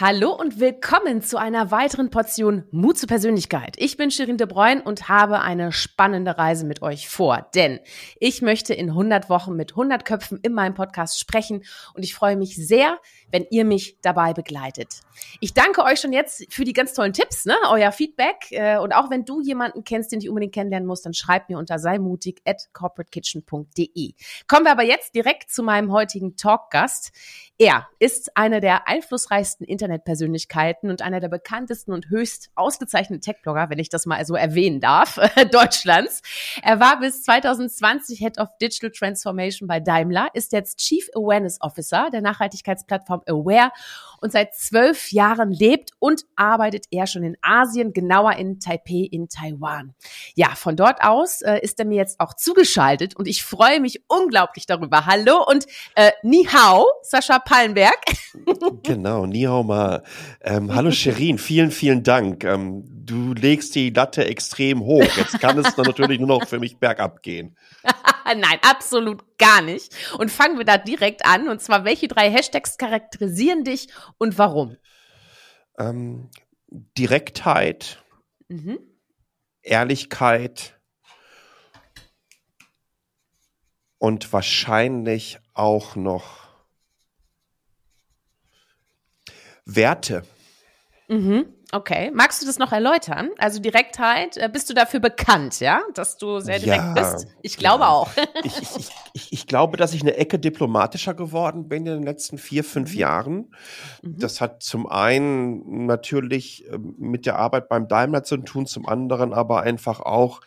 Hallo und willkommen zu einer weiteren Portion Mut zur Persönlichkeit. Ich bin Shirin de Bruyne und habe eine spannende Reise mit euch vor, denn ich möchte in 100 Wochen mit 100 Köpfen in meinem Podcast sprechen und ich freue mich sehr, wenn ihr mich dabei begleitet. Ich danke euch schon jetzt für die ganz tollen Tipps, ne, euer Feedback äh, und auch wenn du jemanden kennst, den ich unbedingt kennenlernen muss, dann schreib mir unter seimutig at corporatekitchen.de. Kommen wir aber jetzt direkt zu meinem heutigen Talkgast. Er ist einer der einflussreichsten Internetpersönlichkeiten und einer der bekanntesten und höchst ausgezeichneten Tech-Blogger, wenn ich das mal so erwähnen darf, Deutschlands. Er war bis 2020 Head of Digital Transformation bei Daimler, ist jetzt Chief Awareness Officer der Nachhaltigkeitsplattform Aware und seit zwölf Jahren lebt und arbeitet er schon in Asien, genauer in Taipei in Taiwan. Ja, von dort aus äh, ist er mir jetzt auch zugeschaltet und ich freue mich unglaublich darüber. Hallo und äh, Ni Hao, Sascha Pallenberg. genau, Ni Hao Ma. Ähm, hallo Sherin, vielen, vielen Dank. Ähm, du legst die Latte extrem hoch. Jetzt kann es natürlich nur noch für mich bergab gehen. Nein, absolut gar nicht. Und fangen wir da direkt an. Und zwar, welche drei Hashtags charakterisieren dich und warum? Ähm, Direktheit, mhm. Ehrlichkeit und wahrscheinlich auch noch Werte. Mhm. Okay. Magst du das noch erläutern? Also Direktheit, äh, bist du dafür bekannt, ja? Dass du sehr direkt ja, bist? Ich glaube ja. auch. ich, ich, ich, ich, glaube, dass ich eine Ecke diplomatischer geworden bin in den letzten vier, fünf mhm. Jahren. Mhm. Das hat zum einen natürlich ähm, mit der Arbeit beim Daimler zu tun, zum anderen aber einfach auch,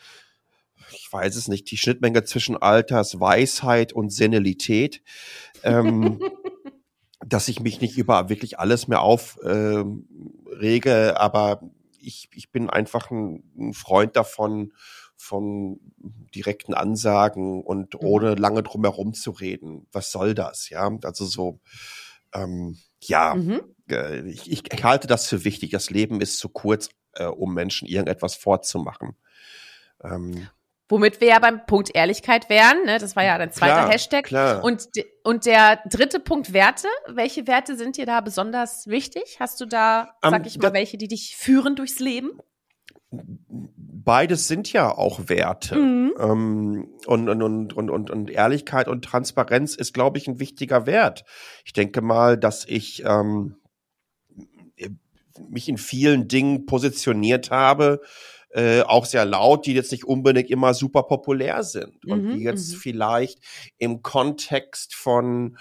ich weiß es nicht, die Schnittmenge zwischen Alters, Weisheit und Senilität. ähm, dass ich mich nicht über wirklich alles mehr aufrege, äh, aber ich, ich bin einfach ein, ein Freund davon, von direkten Ansagen und mhm. ohne lange drum herum zu reden. Was soll das? Ja, also so, ähm, ja, mhm. äh, ich, ich halte das für wichtig. Das Leben ist zu kurz, äh, um Menschen irgendetwas vorzumachen. Ähm, Womit wir ja beim Punkt Ehrlichkeit wären. Ne? Das war ja ein zweiter klar, Hashtag. Klar. Und, und der dritte Punkt Werte. Welche Werte sind dir da besonders wichtig? Hast du da, um, sag ich mal, welche, die dich führen durchs Leben? Beides sind ja auch Werte. Mhm. Ähm, und, und, und, und, und Ehrlichkeit und Transparenz ist, glaube ich, ein wichtiger Wert. Ich denke mal, dass ich ähm, mich in vielen Dingen positioniert habe, äh, auch sehr laut, die jetzt nicht unbedingt immer super populär sind und mhm, die jetzt mhm. vielleicht im Kontext von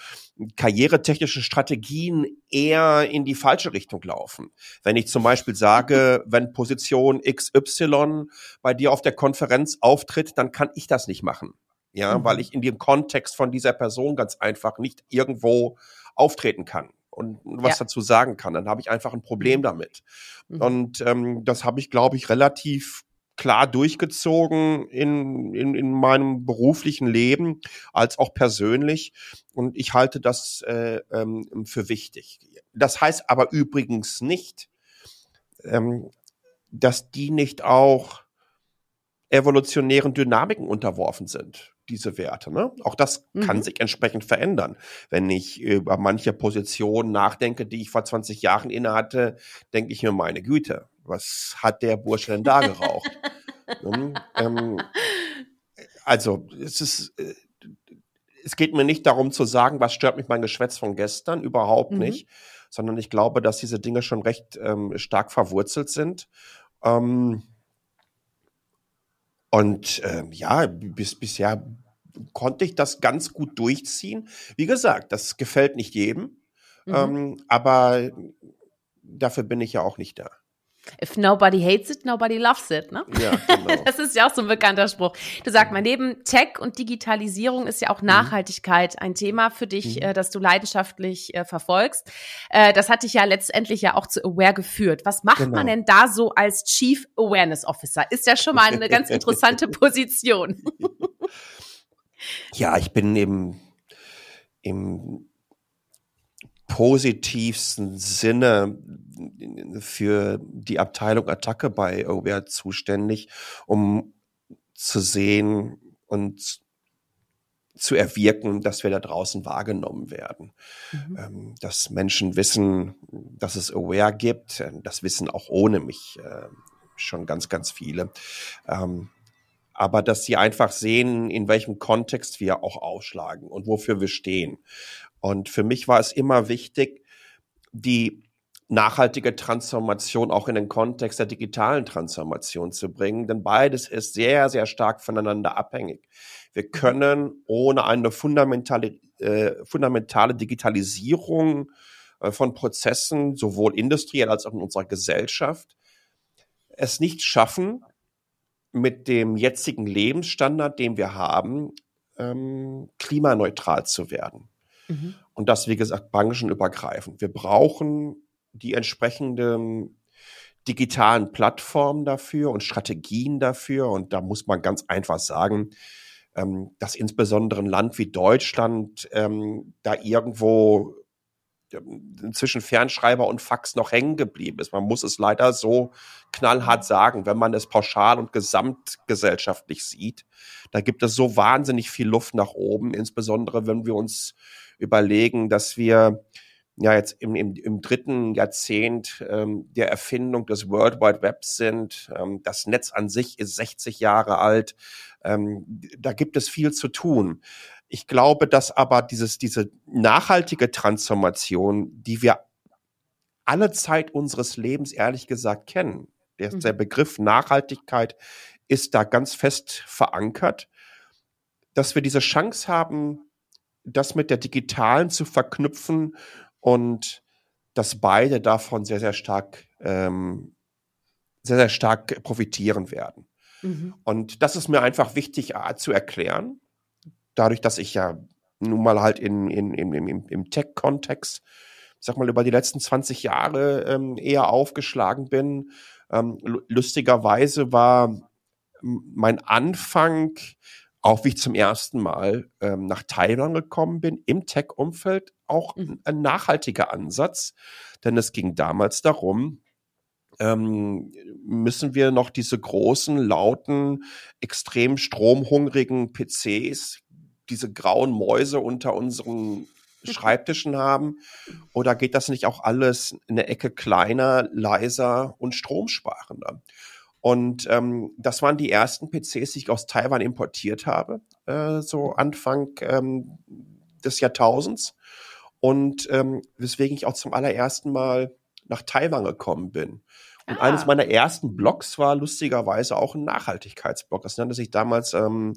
karrieretechnischen Strategien eher in die falsche Richtung laufen. Wenn ich zum Beispiel sage, wenn Position XY bei dir auf der Konferenz auftritt, dann kann ich das nicht machen. Ja, mhm. weil ich in dem Kontext von dieser Person ganz einfach nicht irgendwo auftreten kann und was ja. dazu sagen kann. Dann habe ich einfach ein Problem mhm. damit. Mhm. Und ähm, das habe ich, glaube ich, relativ klar durchgezogen in, in, in meinem beruflichen Leben als auch persönlich. Und ich halte das äh, ähm, für wichtig. Das heißt aber übrigens nicht, ähm, dass die nicht auch evolutionären Dynamiken unterworfen sind diese Werte. Ne? Auch das mhm. kann sich entsprechend verändern. Wenn ich über manche Positionen nachdenke, die ich vor 20 Jahren innehatte, denke ich mir, meine Güte, was hat der Bursche denn da geraucht? ne? ähm, also, es ist, äh, es geht mir nicht darum zu sagen, was stört mich mein Geschwätz von gestern, überhaupt mhm. nicht, sondern ich glaube, dass diese Dinge schon recht ähm, stark verwurzelt sind. Ähm, und ähm, ja, bis bisher konnte ich das ganz gut durchziehen. Wie gesagt, das gefällt nicht jedem, mhm. ähm, aber dafür bin ich ja auch nicht da. If nobody hates it, nobody loves it, ne? Ja, genau. Das ist ja auch so ein bekannter Spruch. Du sagst mal, neben Tech und Digitalisierung ist ja auch mhm. Nachhaltigkeit ein Thema für dich, mhm. äh, das du leidenschaftlich äh, verfolgst. Äh, das hat dich ja letztendlich ja auch zu Aware geführt. Was macht genau. man denn da so als Chief Awareness Officer? Ist ja schon mal eine ganz interessante Position. ja, ich bin eben im positivsten Sinne für die Abteilung Attacke bei Aware zuständig, um zu sehen und zu erwirken, dass wir da draußen wahrgenommen werden. Mhm. Ähm, dass Menschen wissen, dass es Aware gibt. Das wissen auch ohne mich äh, schon ganz, ganz viele. Ähm, aber dass sie einfach sehen, in welchem Kontext wir auch ausschlagen und wofür wir stehen. Und für mich war es immer wichtig, die nachhaltige Transformation auch in den Kontext der digitalen Transformation zu bringen, denn beides ist sehr, sehr stark voneinander abhängig. Wir können ohne eine fundamentale, äh, fundamentale Digitalisierung äh, von Prozessen, sowohl industriell als auch in unserer Gesellschaft, es nicht schaffen, mit dem jetzigen Lebensstandard, den wir haben, ähm, klimaneutral zu werden. Mhm. Und das, wie gesagt, branchenübergreifend. Wir brauchen die entsprechenden digitalen Plattformen dafür und Strategien dafür. Und da muss man ganz einfach sagen, ähm, dass insbesondere ein Land wie Deutschland ähm, da irgendwo ähm, zwischen Fernschreiber und Fax noch hängen geblieben ist. Man muss es leider so knallhart sagen, wenn man es pauschal und gesamtgesellschaftlich sieht. Da gibt es so wahnsinnig viel Luft nach oben, insbesondere wenn wir uns überlegen, dass wir ja jetzt im, im, im dritten Jahrzehnt ähm, der Erfindung des World Wide Webs sind. Ähm, das Netz an sich ist 60 Jahre alt. Ähm, da gibt es viel zu tun. Ich glaube, dass aber dieses, diese nachhaltige Transformation, die wir alle Zeit unseres Lebens ehrlich gesagt kennen, der, mhm. der Begriff Nachhaltigkeit ist da ganz fest verankert, dass wir diese Chance haben, das mit der digitalen zu verknüpfen und dass beide davon sehr, sehr stark, ähm, sehr, sehr stark profitieren werden. Mhm. Und das ist mir einfach wichtig äh, zu erklären. Dadurch, dass ich ja nun mal halt in, in, in, im, im Tech-Kontext, sag mal, über die letzten 20 Jahre ähm, eher aufgeschlagen bin. Ähm, lustigerweise war mein Anfang auch wie ich zum ersten Mal ähm, nach Taiwan gekommen bin, im Tech-Umfeld, auch mhm. ein nachhaltiger Ansatz. Denn es ging damals darum, ähm, müssen wir noch diese großen, lauten, extrem stromhungrigen PCs, diese grauen Mäuse unter unseren Schreibtischen haben? Oder geht das nicht auch alles in der Ecke kleiner, leiser und stromsparender? Und ähm, das waren die ersten PCs, die ich aus Taiwan importiert habe, äh, so Anfang ähm, des Jahrtausends. Und ähm, weswegen ich auch zum allerersten Mal nach Taiwan gekommen bin. Und ah. eines meiner ersten Blogs war lustigerweise auch ein Nachhaltigkeitsblog. Das nannte sich damals ähm,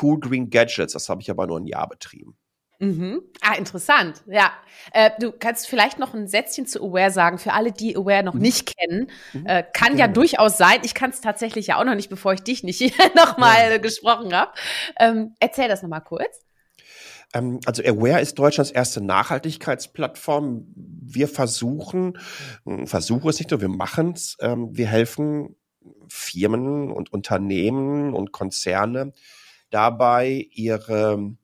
Cool Green Gadgets. Das habe ich aber nur ein Jahr betrieben. Mhm. Ah, interessant. Ja. Äh, du kannst vielleicht noch ein Sätzchen zu Aware sagen, für alle, die Aware noch mhm. nicht kennen. Mhm. Äh, kann ja, ja durchaus sein. Ich kann es tatsächlich ja auch noch nicht, bevor ich dich nicht nochmal ja. gesprochen habe. Ähm, erzähl das nochmal kurz. Ähm, also Aware ist Deutschlands erste Nachhaltigkeitsplattform. Wir versuchen, hm, versuche es nicht nur, wir machen es. Ähm, wir helfen Firmen und Unternehmen und Konzerne dabei, ihre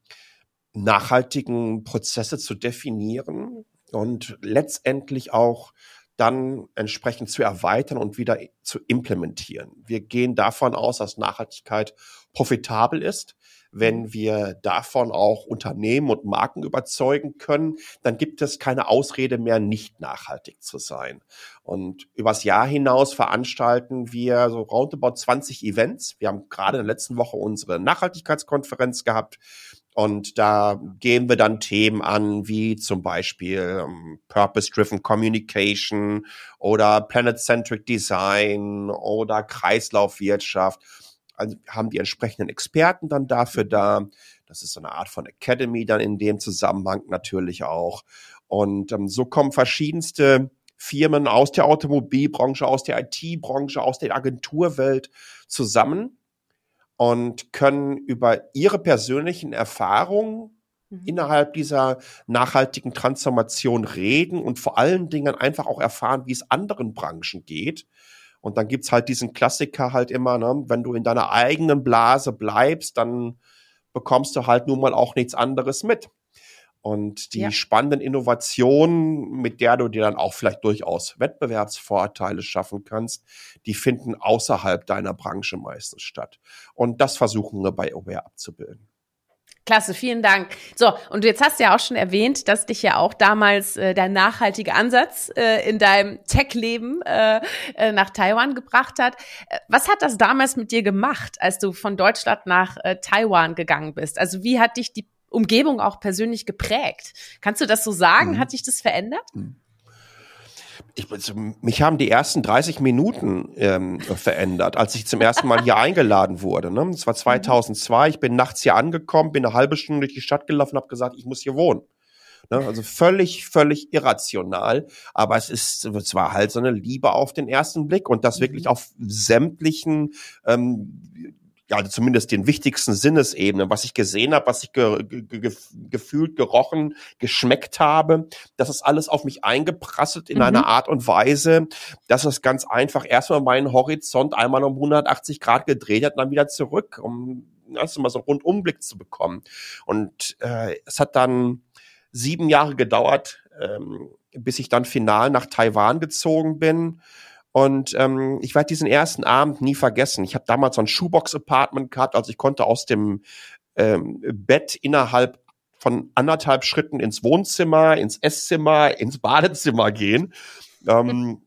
nachhaltigen Prozesse zu definieren und letztendlich auch dann entsprechend zu erweitern und wieder zu implementieren. Wir gehen davon aus, dass Nachhaltigkeit profitabel ist. Wenn wir davon auch Unternehmen und Marken überzeugen können, dann gibt es keine Ausrede mehr, nicht nachhaltig zu sein. Und übers Jahr hinaus veranstalten wir so roundabout 20 Events. Wir haben gerade in der letzten Woche unsere Nachhaltigkeitskonferenz gehabt. Und da gehen wir dann Themen an, wie zum Beispiel ähm, Purpose-Driven Communication oder Planet-Centric Design oder Kreislaufwirtschaft. Also haben die entsprechenden Experten dann dafür da. Das ist so eine Art von Academy dann in dem Zusammenhang natürlich auch. Und ähm, so kommen verschiedenste Firmen aus der Automobilbranche, aus der IT-Branche, aus der Agenturwelt zusammen und können über ihre persönlichen Erfahrungen mhm. innerhalb dieser nachhaltigen Transformation reden und vor allen Dingen einfach auch erfahren, wie es anderen Branchen geht. Und dann gibt's halt diesen Klassiker halt immer, ne? wenn du in deiner eigenen Blase bleibst, dann bekommst du halt nun mal auch nichts anderes mit. Und die ja. spannenden Innovationen, mit der du dir dann auch vielleicht durchaus Wettbewerbsvorteile schaffen kannst, die finden außerhalb deiner Branche meistens statt. Und das versuchen wir bei Aware abzubilden. Klasse, vielen Dank. So, und jetzt hast du ja auch schon erwähnt, dass dich ja auch damals äh, der nachhaltige Ansatz äh, in deinem Tech-Leben äh, äh, nach Taiwan gebracht hat. Äh, was hat das damals mit dir gemacht, als du von Deutschland nach äh, Taiwan gegangen bist? Also wie hat dich die Umgebung auch persönlich geprägt? Kannst du das so sagen? Mhm. Hat dich das verändert? Mhm ich, mich haben die ersten 30 Minuten ähm, verändert, als ich zum ersten Mal hier eingeladen wurde. Ne? Das war 2002. Mhm. Ich bin nachts hier angekommen, bin eine halbe Stunde durch die Stadt gelaufen und habe gesagt, ich muss hier wohnen. Ne? Also völlig, völlig irrational. Aber es ist, es war halt so eine Liebe auf den ersten Blick und das wirklich mhm. auf sämtlichen ähm, ja, also zumindest den wichtigsten Sinnesebenen, was ich gesehen habe, was ich ge ge gefühlt, gerochen, geschmeckt habe, das ist alles auf mich eingeprasselt in mhm. einer Art und Weise, dass es ganz einfach erstmal meinen Horizont einmal um 180 Grad gedreht hat und dann wieder zurück, um erst mal so einen Rundumblick zu bekommen. Und äh, es hat dann sieben Jahre gedauert, ähm, bis ich dann final nach Taiwan gezogen bin und ähm, ich werde diesen ersten Abend nie vergessen. Ich habe damals so ein Shoebox-Apartment gehabt, also ich konnte aus dem ähm, Bett innerhalb von anderthalb Schritten ins Wohnzimmer, ins Esszimmer, ins Badezimmer gehen. Ähm,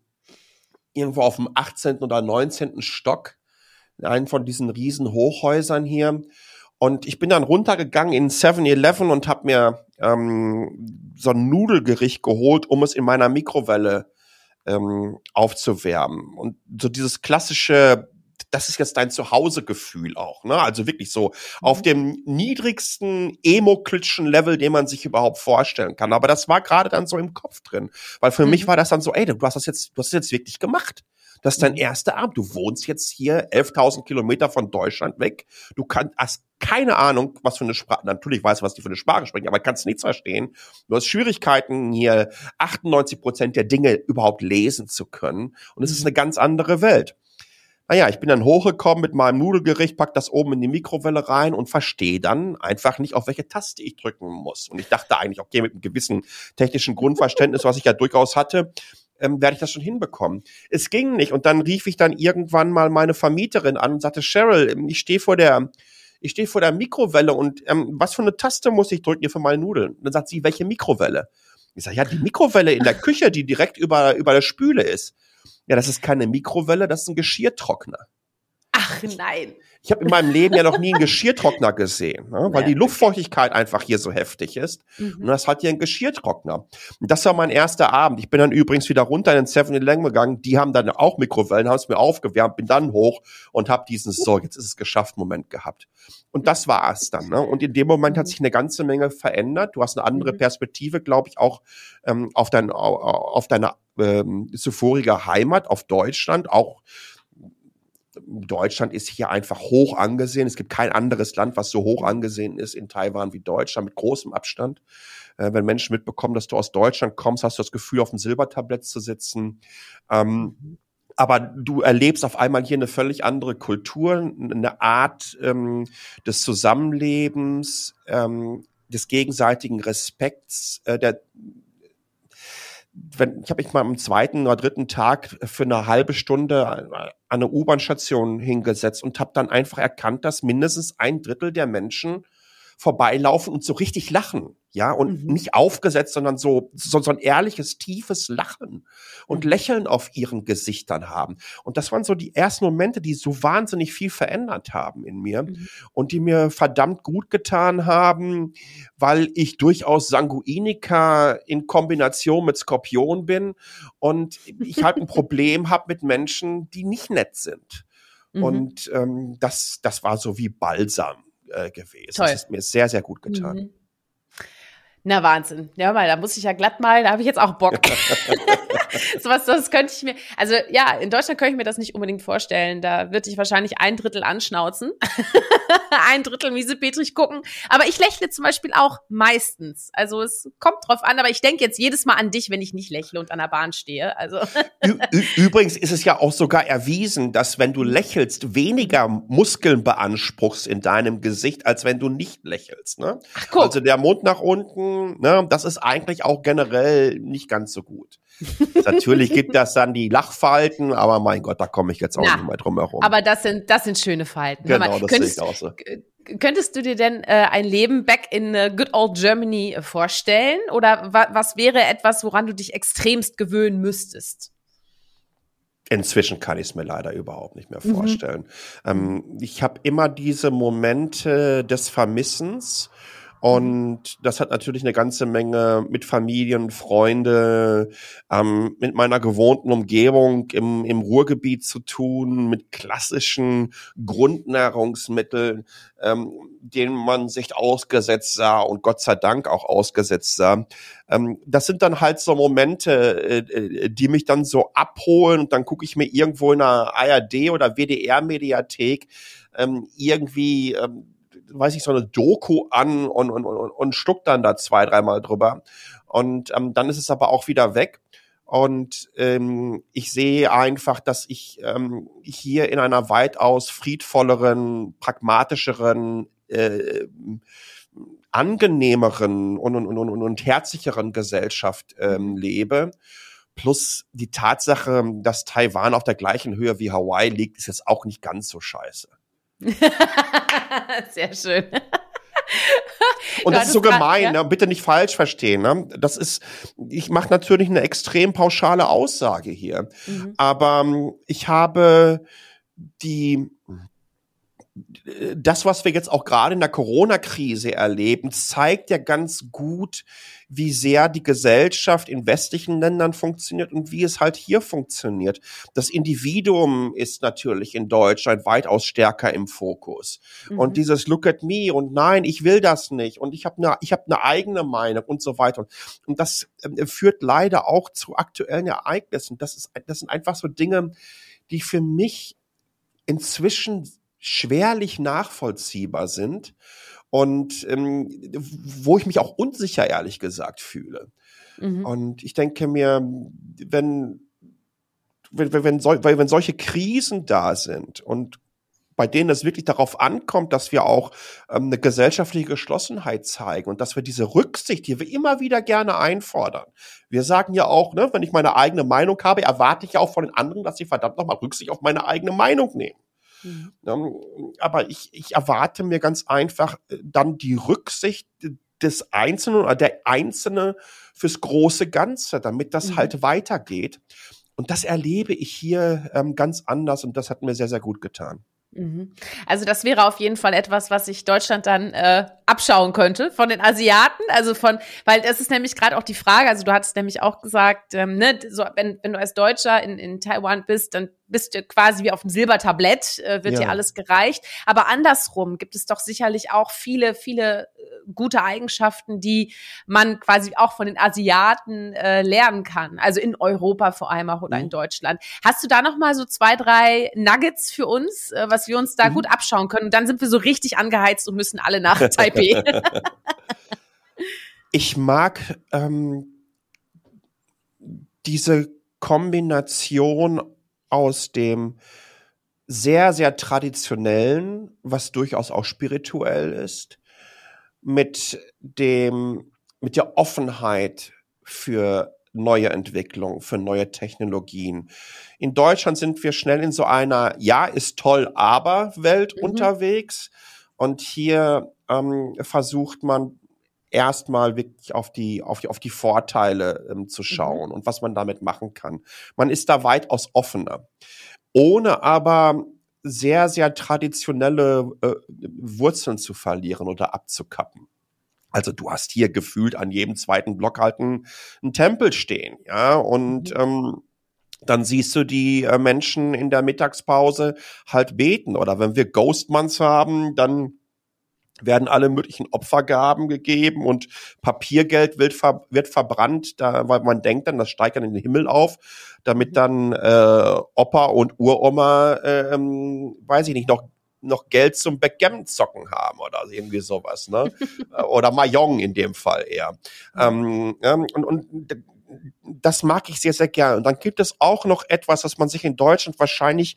irgendwo auf dem 18. oder 19. Stock, in einem von diesen riesen Hochhäusern hier. Und ich bin dann runtergegangen in 7-Eleven und habe mir ähm, so ein Nudelgericht geholt, um es in meiner Mikrowelle ähm, aufzuwärmen. Und so dieses klassische, das ist jetzt dein Zuhause-Gefühl auch, ne? Also wirklich so mhm. auf dem niedrigsten Emo-Klitschen-Level, den man sich überhaupt vorstellen kann. Aber das war gerade dann so im Kopf drin. Weil für mhm. mich war das dann so, ey, du hast das jetzt, du hast das jetzt wirklich gemacht. Das ist dein mhm. erster Abend. Du wohnst jetzt hier 11.000 Kilometer von Deutschland weg. Du kannst, hast keine Ahnung, was für eine Sprache, natürlich weißt du, was die für eine Sprache sprechen, aber kannst nichts verstehen. Du hast Schwierigkeiten, hier 98 Prozent der Dinge überhaupt lesen zu können. Und es ist mhm. eine ganz andere Welt. Naja, ich bin dann hochgekommen mit meinem Nudelgericht, pack das oben in die Mikrowelle rein und verstehe dann einfach nicht, auf welche Taste ich drücken muss. Und ich dachte eigentlich, okay, mit einem gewissen technischen Grundverständnis, was ich ja durchaus hatte, ähm, werde ich das schon hinbekommen. Es ging nicht. Und dann rief ich dann irgendwann mal meine Vermieterin an und sagte, Cheryl, ich stehe vor der, ich stehe vor der Mikrowelle und ähm, was für eine Taste muss ich drücken hier für meine Nudeln? Und dann sagt sie, welche Mikrowelle? Ich sage, ja, die Mikrowelle in der Küche, die direkt über, über der Spüle ist. Ja, das ist keine Mikrowelle, das ist ein Geschirrtrockner. Ach nein. Ich habe in meinem Leben ja noch nie einen Geschirrtrockner gesehen, ne? weil ja. die Luftfeuchtigkeit einfach hier so heftig ist. Mhm. Und das hat hier ein Geschirrtrockner. Und das war mein erster Abend. Ich bin dann übrigens wieder runter in den 7-Eleven gegangen. Die haben dann auch Mikrowellen, haben es mir aufgewärmt, bin dann hoch und habe diesen so, jetzt ist es geschafft Moment gehabt. Und das war es dann. Ne? Und in dem Moment hat sich eine ganze Menge verändert. Du hast eine andere mhm. Perspektive, glaube ich, auch ähm, auf, dein, auf deine ähm, zuvorige Heimat, auf Deutschland, auch Deutschland ist hier einfach hoch angesehen. Es gibt kein anderes Land, was so hoch angesehen ist in Taiwan wie Deutschland mit großem Abstand. Äh, wenn Menschen mitbekommen, dass du aus Deutschland kommst, hast du das Gefühl, auf dem Silbertablett zu sitzen. Ähm, mhm. aber du erlebst auf einmal hier eine völlig andere Kultur, eine Art ähm, des Zusammenlebens, ähm, des gegenseitigen Respekts, äh, der wenn, ich habe mich mal am zweiten oder dritten Tag für eine halbe Stunde an eine U-Bahn-Station hingesetzt und habe dann einfach erkannt, dass mindestens ein Drittel der Menschen vorbeilaufen und so richtig lachen ja, und mhm. nicht aufgesetzt, sondern so, so, so ein ehrliches, tiefes Lachen und. Lächeln auf ihren Gesichtern haben. Und das waren so die ersten Momente, die so wahnsinnig viel verändert haben in mir mhm. und die mir verdammt gut getan haben, weil ich durchaus Sanguiniker in Kombination mit Skorpion bin und ich halt ein Problem habe mit Menschen, die nicht nett sind. Mhm. Und ähm, das, das war so wie Balsam äh, gewesen. Toll. Das ist mir sehr, sehr gut getan. Mhm. Na Wahnsinn. Ja, mal, da muss ich ja glatt mal, da habe ich jetzt auch Bock. so was, das könnte ich mir, also ja, in Deutschland könnte ich mir das nicht unbedingt vorstellen. Da würde ich wahrscheinlich ein Drittel anschnauzen, ein Drittel miese Petrich gucken. Aber ich lächle zum Beispiel auch meistens. Also es kommt drauf an, aber ich denke jetzt jedes Mal an dich, wenn ich nicht lächle und an der Bahn stehe. Also Übrigens ist es ja auch sogar erwiesen, dass wenn du lächelst, weniger Muskeln beanspruchst in deinem Gesicht, als wenn du nicht lächelst. Ne? Ach, guck. Also der Mund nach unten Ne, das ist eigentlich auch generell nicht ganz so gut. Natürlich gibt das dann die Lachfalten, aber mein Gott, da komme ich jetzt auch Na, nicht mehr drum herum. Aber das sind, das sind schöne Falten. Genau, mal, das sehe ich auch so. Könntest du dir denn äh, ein Leben back in uh, good old Germany äh, vorstellen? Oder wa was wäre etwas, woran du dich extremst gewöhnen müsstest? Inzwischen kann ich es mir leider überhaupt nicht mehr mhm. vorstellen. Mhm. Ähm, ich habe immer diese Momente des Vermissens und das hat natürlich eine ganze Menge mit Familien, Freunde, ähm, mit meiner gewohnten Umgebung im, im Ruhrgebiet zu tun, mit klassischen Grundnahrungsmitteln, ähm, denen man sich ausgesetzt sah und Gott sei Dank auch ausgesetzt sah. Ähm, das sind dann halt so Momente, äh, äh die mich dann so abholen und dann gucke ich mir irgendwo in einer ARD oder WDR-Mediathek ähm, irgendwie ähm, weiß ich, so eine Doku an und, und, und, und schluckt dann da zwei, dreimal drüber. Und ähm, dann ist es aber auch wieder weg. Und ähm, ich sehe einfach, dass ich ähm, hier in einer weitaus friedvolleren, pragmatischeren, äh, angenehmeren und, und, und, und herzlicheren Gesellschaft ähm, lebe. Plus die Tatsache, dass Taiwan auf der gleichen Höhe wie Hawaii liegt, ist jetzt auch nicht ganz so scheiße. Sehr schön. Und das ist so gemein, ja? ne? bitte nicht falsch verstehen. Ne? Das ist, ich mache natürlich eine extrem pauschale Aussage hier, mhm. aber ähm, ich habe die das, was wir jetzt auch gerade in der Corona-Krise erleben, zeigt ja ganz gut, wie sehr die Gesellschaft in westlichen Ländern funktioniert und wie es halt hier funktioniert. Das Individuum ist natürlich in Deutschland weitaus stärker im Fokus. Mhm. Und dieses Look at me und nein, ich will das nicht und ich habe eine ich habe eine eigene Meinung und so weiter. Und das äh, führt leider auch zu aktuellen Ereignissen. Das ist das sind einfach so Dinge, die für mich inzwischen schwerlich nachvollziehbar sind und ähm, wo ich mich auch unsicher, ehrlich gesagt, fühle. Mhm. Und ich denke mir, wenn, wenn, wenn, wenn, wenn solche Krisen da sind und bei denen es wirklich darauf ankommt, dass wir auch ähm, eine gesellschaftliche Geschlossenheit zeigen und dass wir diese Rücksicht, die wir immer wieder gerne einfordern. Wir sagen ja auch, ne, wenn ich meine eigene Meinung habe, erwarte ich ja auch von den anderen, dass sie verdammt nochmal Rücksicht auf meine eigene Meinung nehmen. Mhm. Ähm, aber ich, ich erwarte mir ganz einfach äh, dann die Rücksicht des Einzelnen oder der Einzelne fürs große Ganze, damit das mhm. halt weitergeht. Und das erlebe ich hier ähm, ganz anders und das hat mir sehr, sehr gut getan. Mhm. Also das wäre auf jeden Fall etwas, was sich Deutschland dann äh, abschauen könnte von den Asiaten. Also von, weil das ist nämlich gerade auch die Frage. Also du hattest nämlich auch gesagt, ähm, ne, so wenn wenn du als Deutscher in in Taiwan bist, dann bist du quasi wie auf dem Silbertablett, äh, wird ja. dir alles gereicht. Aber andersrum gibt es doch sicherlich auch viele viele äh, gute Eigenschaften, die man quasi auch von den Asiaten äh, lernen kann. Also in Europa vor allem auch oder mhm. in Deutschland. Hast du da noch mal so zwei drei Nuggets für uns, äh, was wir uns da mhm. gut abschauen können? Und dann sind wir so richtig angeheizt und müssen alle nach Taipei. ich mag ähm, diese Kombination aus dem sehr, sehr traditionellen, was durchaus auch spirituell ist, mit dem, mit der Offenheit für neue Entwicklungen, für neue Technologien. In Deutschland sind wir schnell in so einer Ja, ist toll, aber Welt mhm. unterwegs. Und hier ähm, versucht man erstmal wirklich auf die, auf die, auf die Vorteile ähm, zu mhm. schauen mhm. und was man damit machen kann. Man ist da weitaus offener. Ohne aber sehr, sehr traditionelle äh, Wurzeln zu verlieren oder abzukappen. Also du hast hier gefühlt an jedem zweiten Block halt einen, einen Tempel stehen, ja, und mhm. ähm, dann siehst du die äh, Menschen in der Mittagspause halt beten. Oder wenn wir Ghostmans haben, dann werden alle möglichen Opfergaben gegeben und Papiergeld wird, ver wird verbrannt, da, weil man denkt dann, das steigt dann in den Himmel auf, damit mhm. dann äh, Opa und Uroma, äh, ähm, weiß ich nicht, noch noch Geld zum Backgammon-Zocken haben oder irgendwie sowas, ne? oder Mayong in dem Fall eher. Mhm. Ähm, und, und das mag ich sehr, sehr gerne. Und dann gibt es auch noch etwas, was man sich in Deutschland wahrscheinlich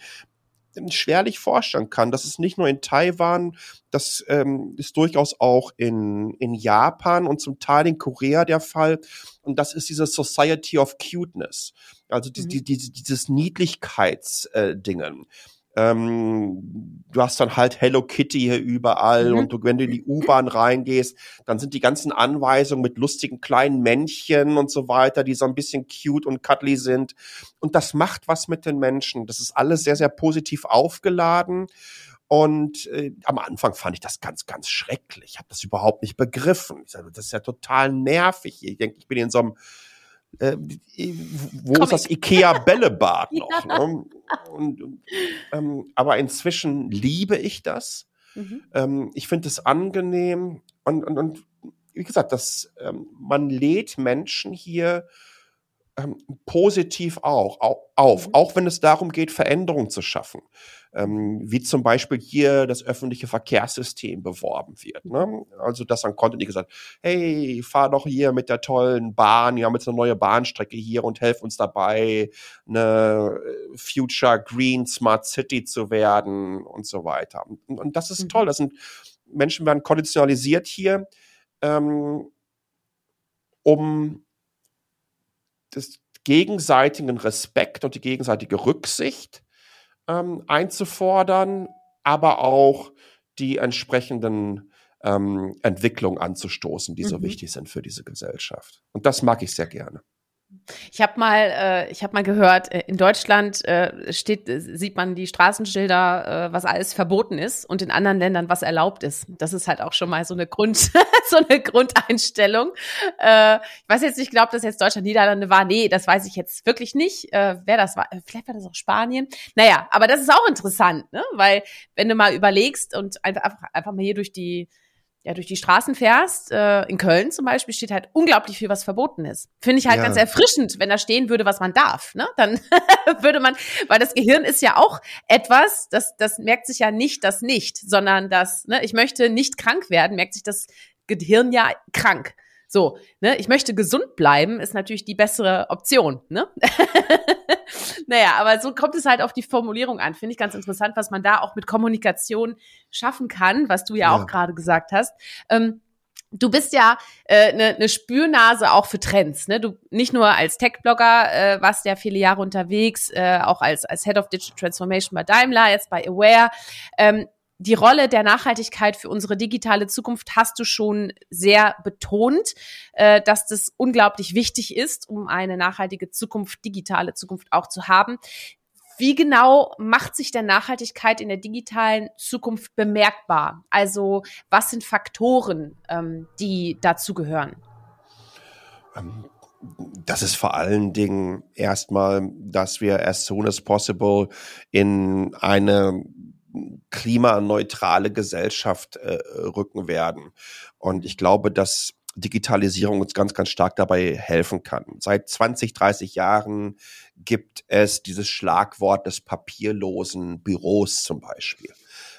schwerlich vorstellen kann. Das ist nicht nur in Taiwan, das ähm, ist durchaus auch in, in Japan und zum Teil in Korea der Fall. Und das ist diese Society of Cuteness. Also die, mhm. die, die, dieses Niedlichkeitsdingen. Äh, ähm, du hast dann halt Hello Kitty hier überall mhm. und du, wenn du in die U-Bahn reingehst, dann sind die ganzen Anweisungen mit lustigen kleinen Männchen und so weiter, die so ein bisschen cute und cuddly sind. Und das macht was mit den Menschen. Das ist alles sehr, sehr positiv aufgeladen. Und äh, am Anfang fand ich das ganz, ganz schrecklich. Ich habe das überhaupt nicht begriffen. Ich sage, das ist ja total nervig. Ich denke, ich bin in so einem äh, wo Komm ist das Ikea Bällebad noch? ne? und, ähm, aber inzwischen liebe ich das. Mhm. Ähm, ich finde es angenehm und, und, und wie gesagt, das, ähm, man lädt Menschen hier ähm, positiv auch, auch auf, mhm. auch wenn es darum geht, Veränderungen zu schaffen ähm, wie zum Beispiel hier das öffentliche Verkehrssystem beworben wird. Ne? Also dass dann konnte nicht gesagt, hey, fahr doch hier mit der tollen Bahn, wir haben jetzt eine neue Bahnstrecke hier und helf uns dabei, eine Future Green Smart City zu werden und so weiter. Und, und das ist mhm. toll. Das sind Menschen werden konditionalisiert hier, ähm, um des gegenseitigen Respekt und die gegenseitige Rücksicht ähm, einzufordern, aber auch die entsprechenden ähm, Entwicklungen anzustoßen, die mhm. so wichtig sind für diese Gesellschaft. Und das mag ich sehr gerne. Ich habe mal, äh, ich habe mal gehört, äh, in Deutschland äh, steht, äh, sieht man die Straßenschilder, äh, was alles verboten ist, und in anderen Ländern was erlaubt ist. Das ist halt auch schon mal so eine Grund, so eine Grundeinstellung. Äh, ich weiß jetzt nicht, ich glaube, dass jetzt Deutschland Niederlande war. Nee, das weiß ich jetzt wirklich nicht. Äh, wer das war, vielleicht war das auch Spanien. Naja, aber das ist auch interessant, ne? Weil wenn du mal überlegst und einfach einfach mal hier durch die ja, durch die Straßen fährst, äh, in Köln zum Beispiel, steht halt unglaublich viel, was verboten ist. Finde ich halt ja. ganz erfrischend, wenn da stehen würde, was man darf. Ne? Dann würde man, weil das Gehirn ist ja auch etwas, das, das merkt sich ja nicht das nicht, sondern das, ne, ich möchte nicht krank werden, merkt sich das Gehirn ja krank. So, ne, ich möchte gesund bleiben, ist natürlich die bessere Option, ne? naja, aber so kommt es halt auf die Formulierung an. Finde ich ganz interessant, was man da auch mit Kommunikation schaffen kann, was du ja, ja. auch gerade gesagt hast. Ähm, du bist ja eine äh, ne, ne Spürnase auch für Trends. Ne? Du nicht nur als Tech-Blogger äh, warst ja viele Jahre unterwegs, äh, auch als als Head of Digital Transformation bei Daimler, jetzt bei Aware. Ähm, die Rolle der Nachhaltigkeit für unsere digitale Zukunft hast du schon sehr betont, äh, dass das unglaublich wichtig ist, um eine nachhaltige Zukunft, digitale Zukunft auch zu haben. Wie genau macht sich denn Nachhaltigkeit in der digitalen Zukunft bemerkbar? Also was sind Faktoren, ähm, die dazu gehören? Ähm, das ist vor allen Dingen erstmal, dass wir as soon as possible in eine klimaneutrale Gesellschaft äh, rücken werden. Und ich glaube, dass Digitalisierung uns ganz, ganz stark dabei helfen kann. Seit 20, 30 Jahren gibt es dieses Schlagwort des papierlosen Büros zum Beispiel.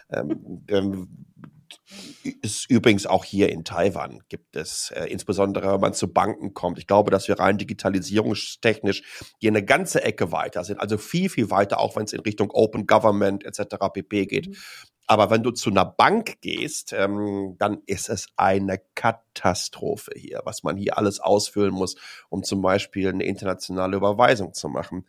Ähm, ähm, ist übrigens auch hier in Taiwan gibt es, äh, insbesondere wenn man zu Banken kommt. Ich glaube, dass wir rein digitalisierungstechnisch hier eine ganze Ecke weiter sind, also viel, viel weiter, auch wenn es in Richtung Open Government etc. pp geht. Mhm. Aber wenn du zu einer Bank gehst, ähm, dann ist es eine Katastrophe hier, was man hier alles ausfüllen muss, um zum Beispiel eine internationale Überweisung zu machen.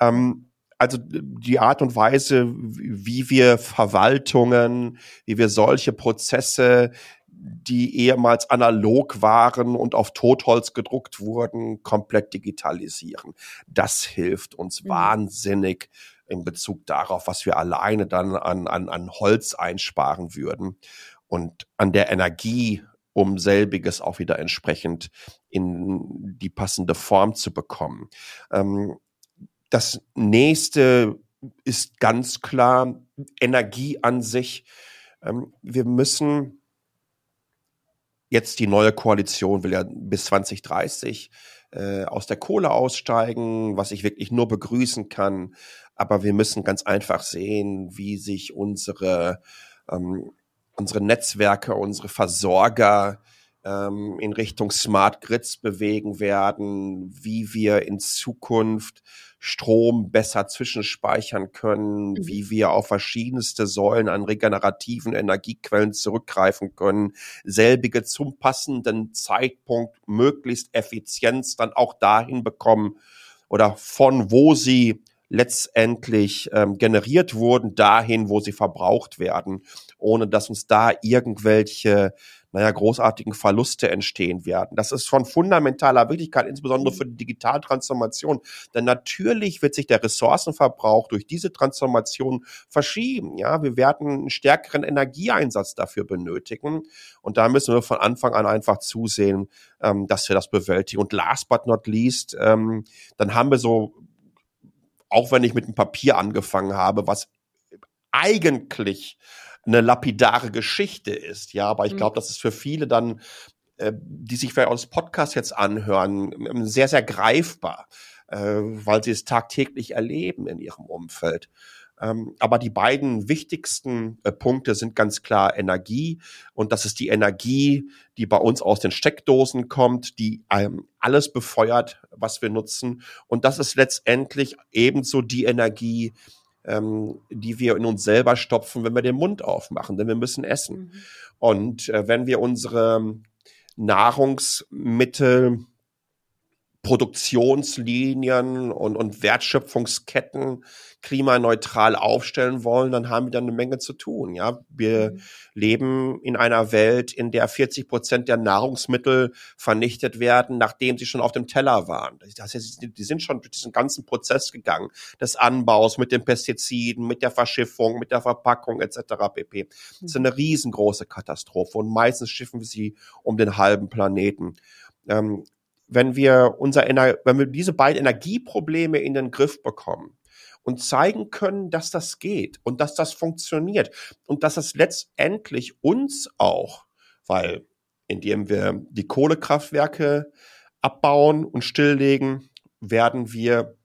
Ähm, also die Art und Weise, wie wir Verwaltungen, wie wir solche Prozesse, die ehemals analog waren und auf Totholz gedruckt wurden, komplett digitalisieren. Das hilft uns mhm. wahnsinnig in Bezug darauf, was wir alleine dann an, an, an Holz einsparen würden und an der Energie, um selbiges auch wieder entsprechend in die passende Form zu bekommen. Ähm, das nächste ist ganz klar Energie an sich. Ähm, wir müssen jetzt die neue Koalition will ja bis 2030 äh, aus der Kohle aussteigen, was ich wirklich nur begrüßen kann. Aber wir müssen ganz einfach sehen, wie sich unsere, ähm, unsere Netzwerke, unsere Versorger ähm, in Richtung Smart Grids bewegen werden, wie wir in Zukunft Strom besser zwischenspeichern können, mhm. wie wir auf verschiedenste Säulen an regenerativen Energiequellen zurückgreifen können, selbige zum passenden Zeitpunkt möglichst Effizienz dann auch dahin bekommen oder von wo sie letztendlich ähm, generiert wurden, dahin, wo sie verbraucht werden, ohne dass uns da irgendwelche naja, großartigen Verluste entstehen werden. Das ist von fundamentaler Wichtigkeit, insbesondere für die Digitaltransformation. Denn natürlich wird sich der Ressourcenverbrauch durch diese Transformation verschieben. Ja, wir werden einen stärkeren Energieeinsatz dafür benötigen. Und da müssen wir von Anfang an einfach zusehen, ähm, dass wir das bewältigen. Und last but not least, ähm, dann haben wir so, auch wenn ich mit dem Papier angefangen habe, was eigentlich eine lapidare Geschichte ist. Ja, aber ich mhm. glaube, das ist für viele dann, äh, die sich vielleicht aus Podcast jetzt anhören, ähm, sehr, sehr greifbar, äh, weil sie es tagtäglich erleben in ihrem Umfeld. Ähm, aber die beiden wichtigsten äh, Punkte sind ganz klar Energie. Und das ist die Energie, die bei uns aus den Steckdosen kommt, die ähm, alles befeuert, was wir nutzen. Und das ist letztendlich ebenso die Energie, ähm, die wir in uns selber stopfen, wenn wir den Mund aufmachen, denn wir müssen essen. Mhm. Und äh, wenn wir unsere Nahrungsmittel Produktionslinien und, und Wertschöpfungsketten klimaneutral aufstellen wollen, dann haben wir dann eine Menge zu tun. Ja, wir mhm. leben in einer Welt, in der 40 Prozent der Nahrungsmittel vernichtet werden, nachdem sie schon auf dem Teller waren. Das heißt, die sind schon durch diesen ganzen Prozess gegangen des Anbaus mit den Pestiziden, mit der Verschiffung, mit der Verpackung etc. pp. Das ist eine riesengroße Katastrophe und meistens schiffen wir sie um den halben Planeten. Ähm, wenn wir unser Ener wenn wir diese beiden Energieprobleme in den Griff bekommen und zeigen können, dass das geht und dass das funktioniert und dass es letztendlich uns auch, weil indem wir die Kohlekraftwerke abbauen und stilllegen, werden wir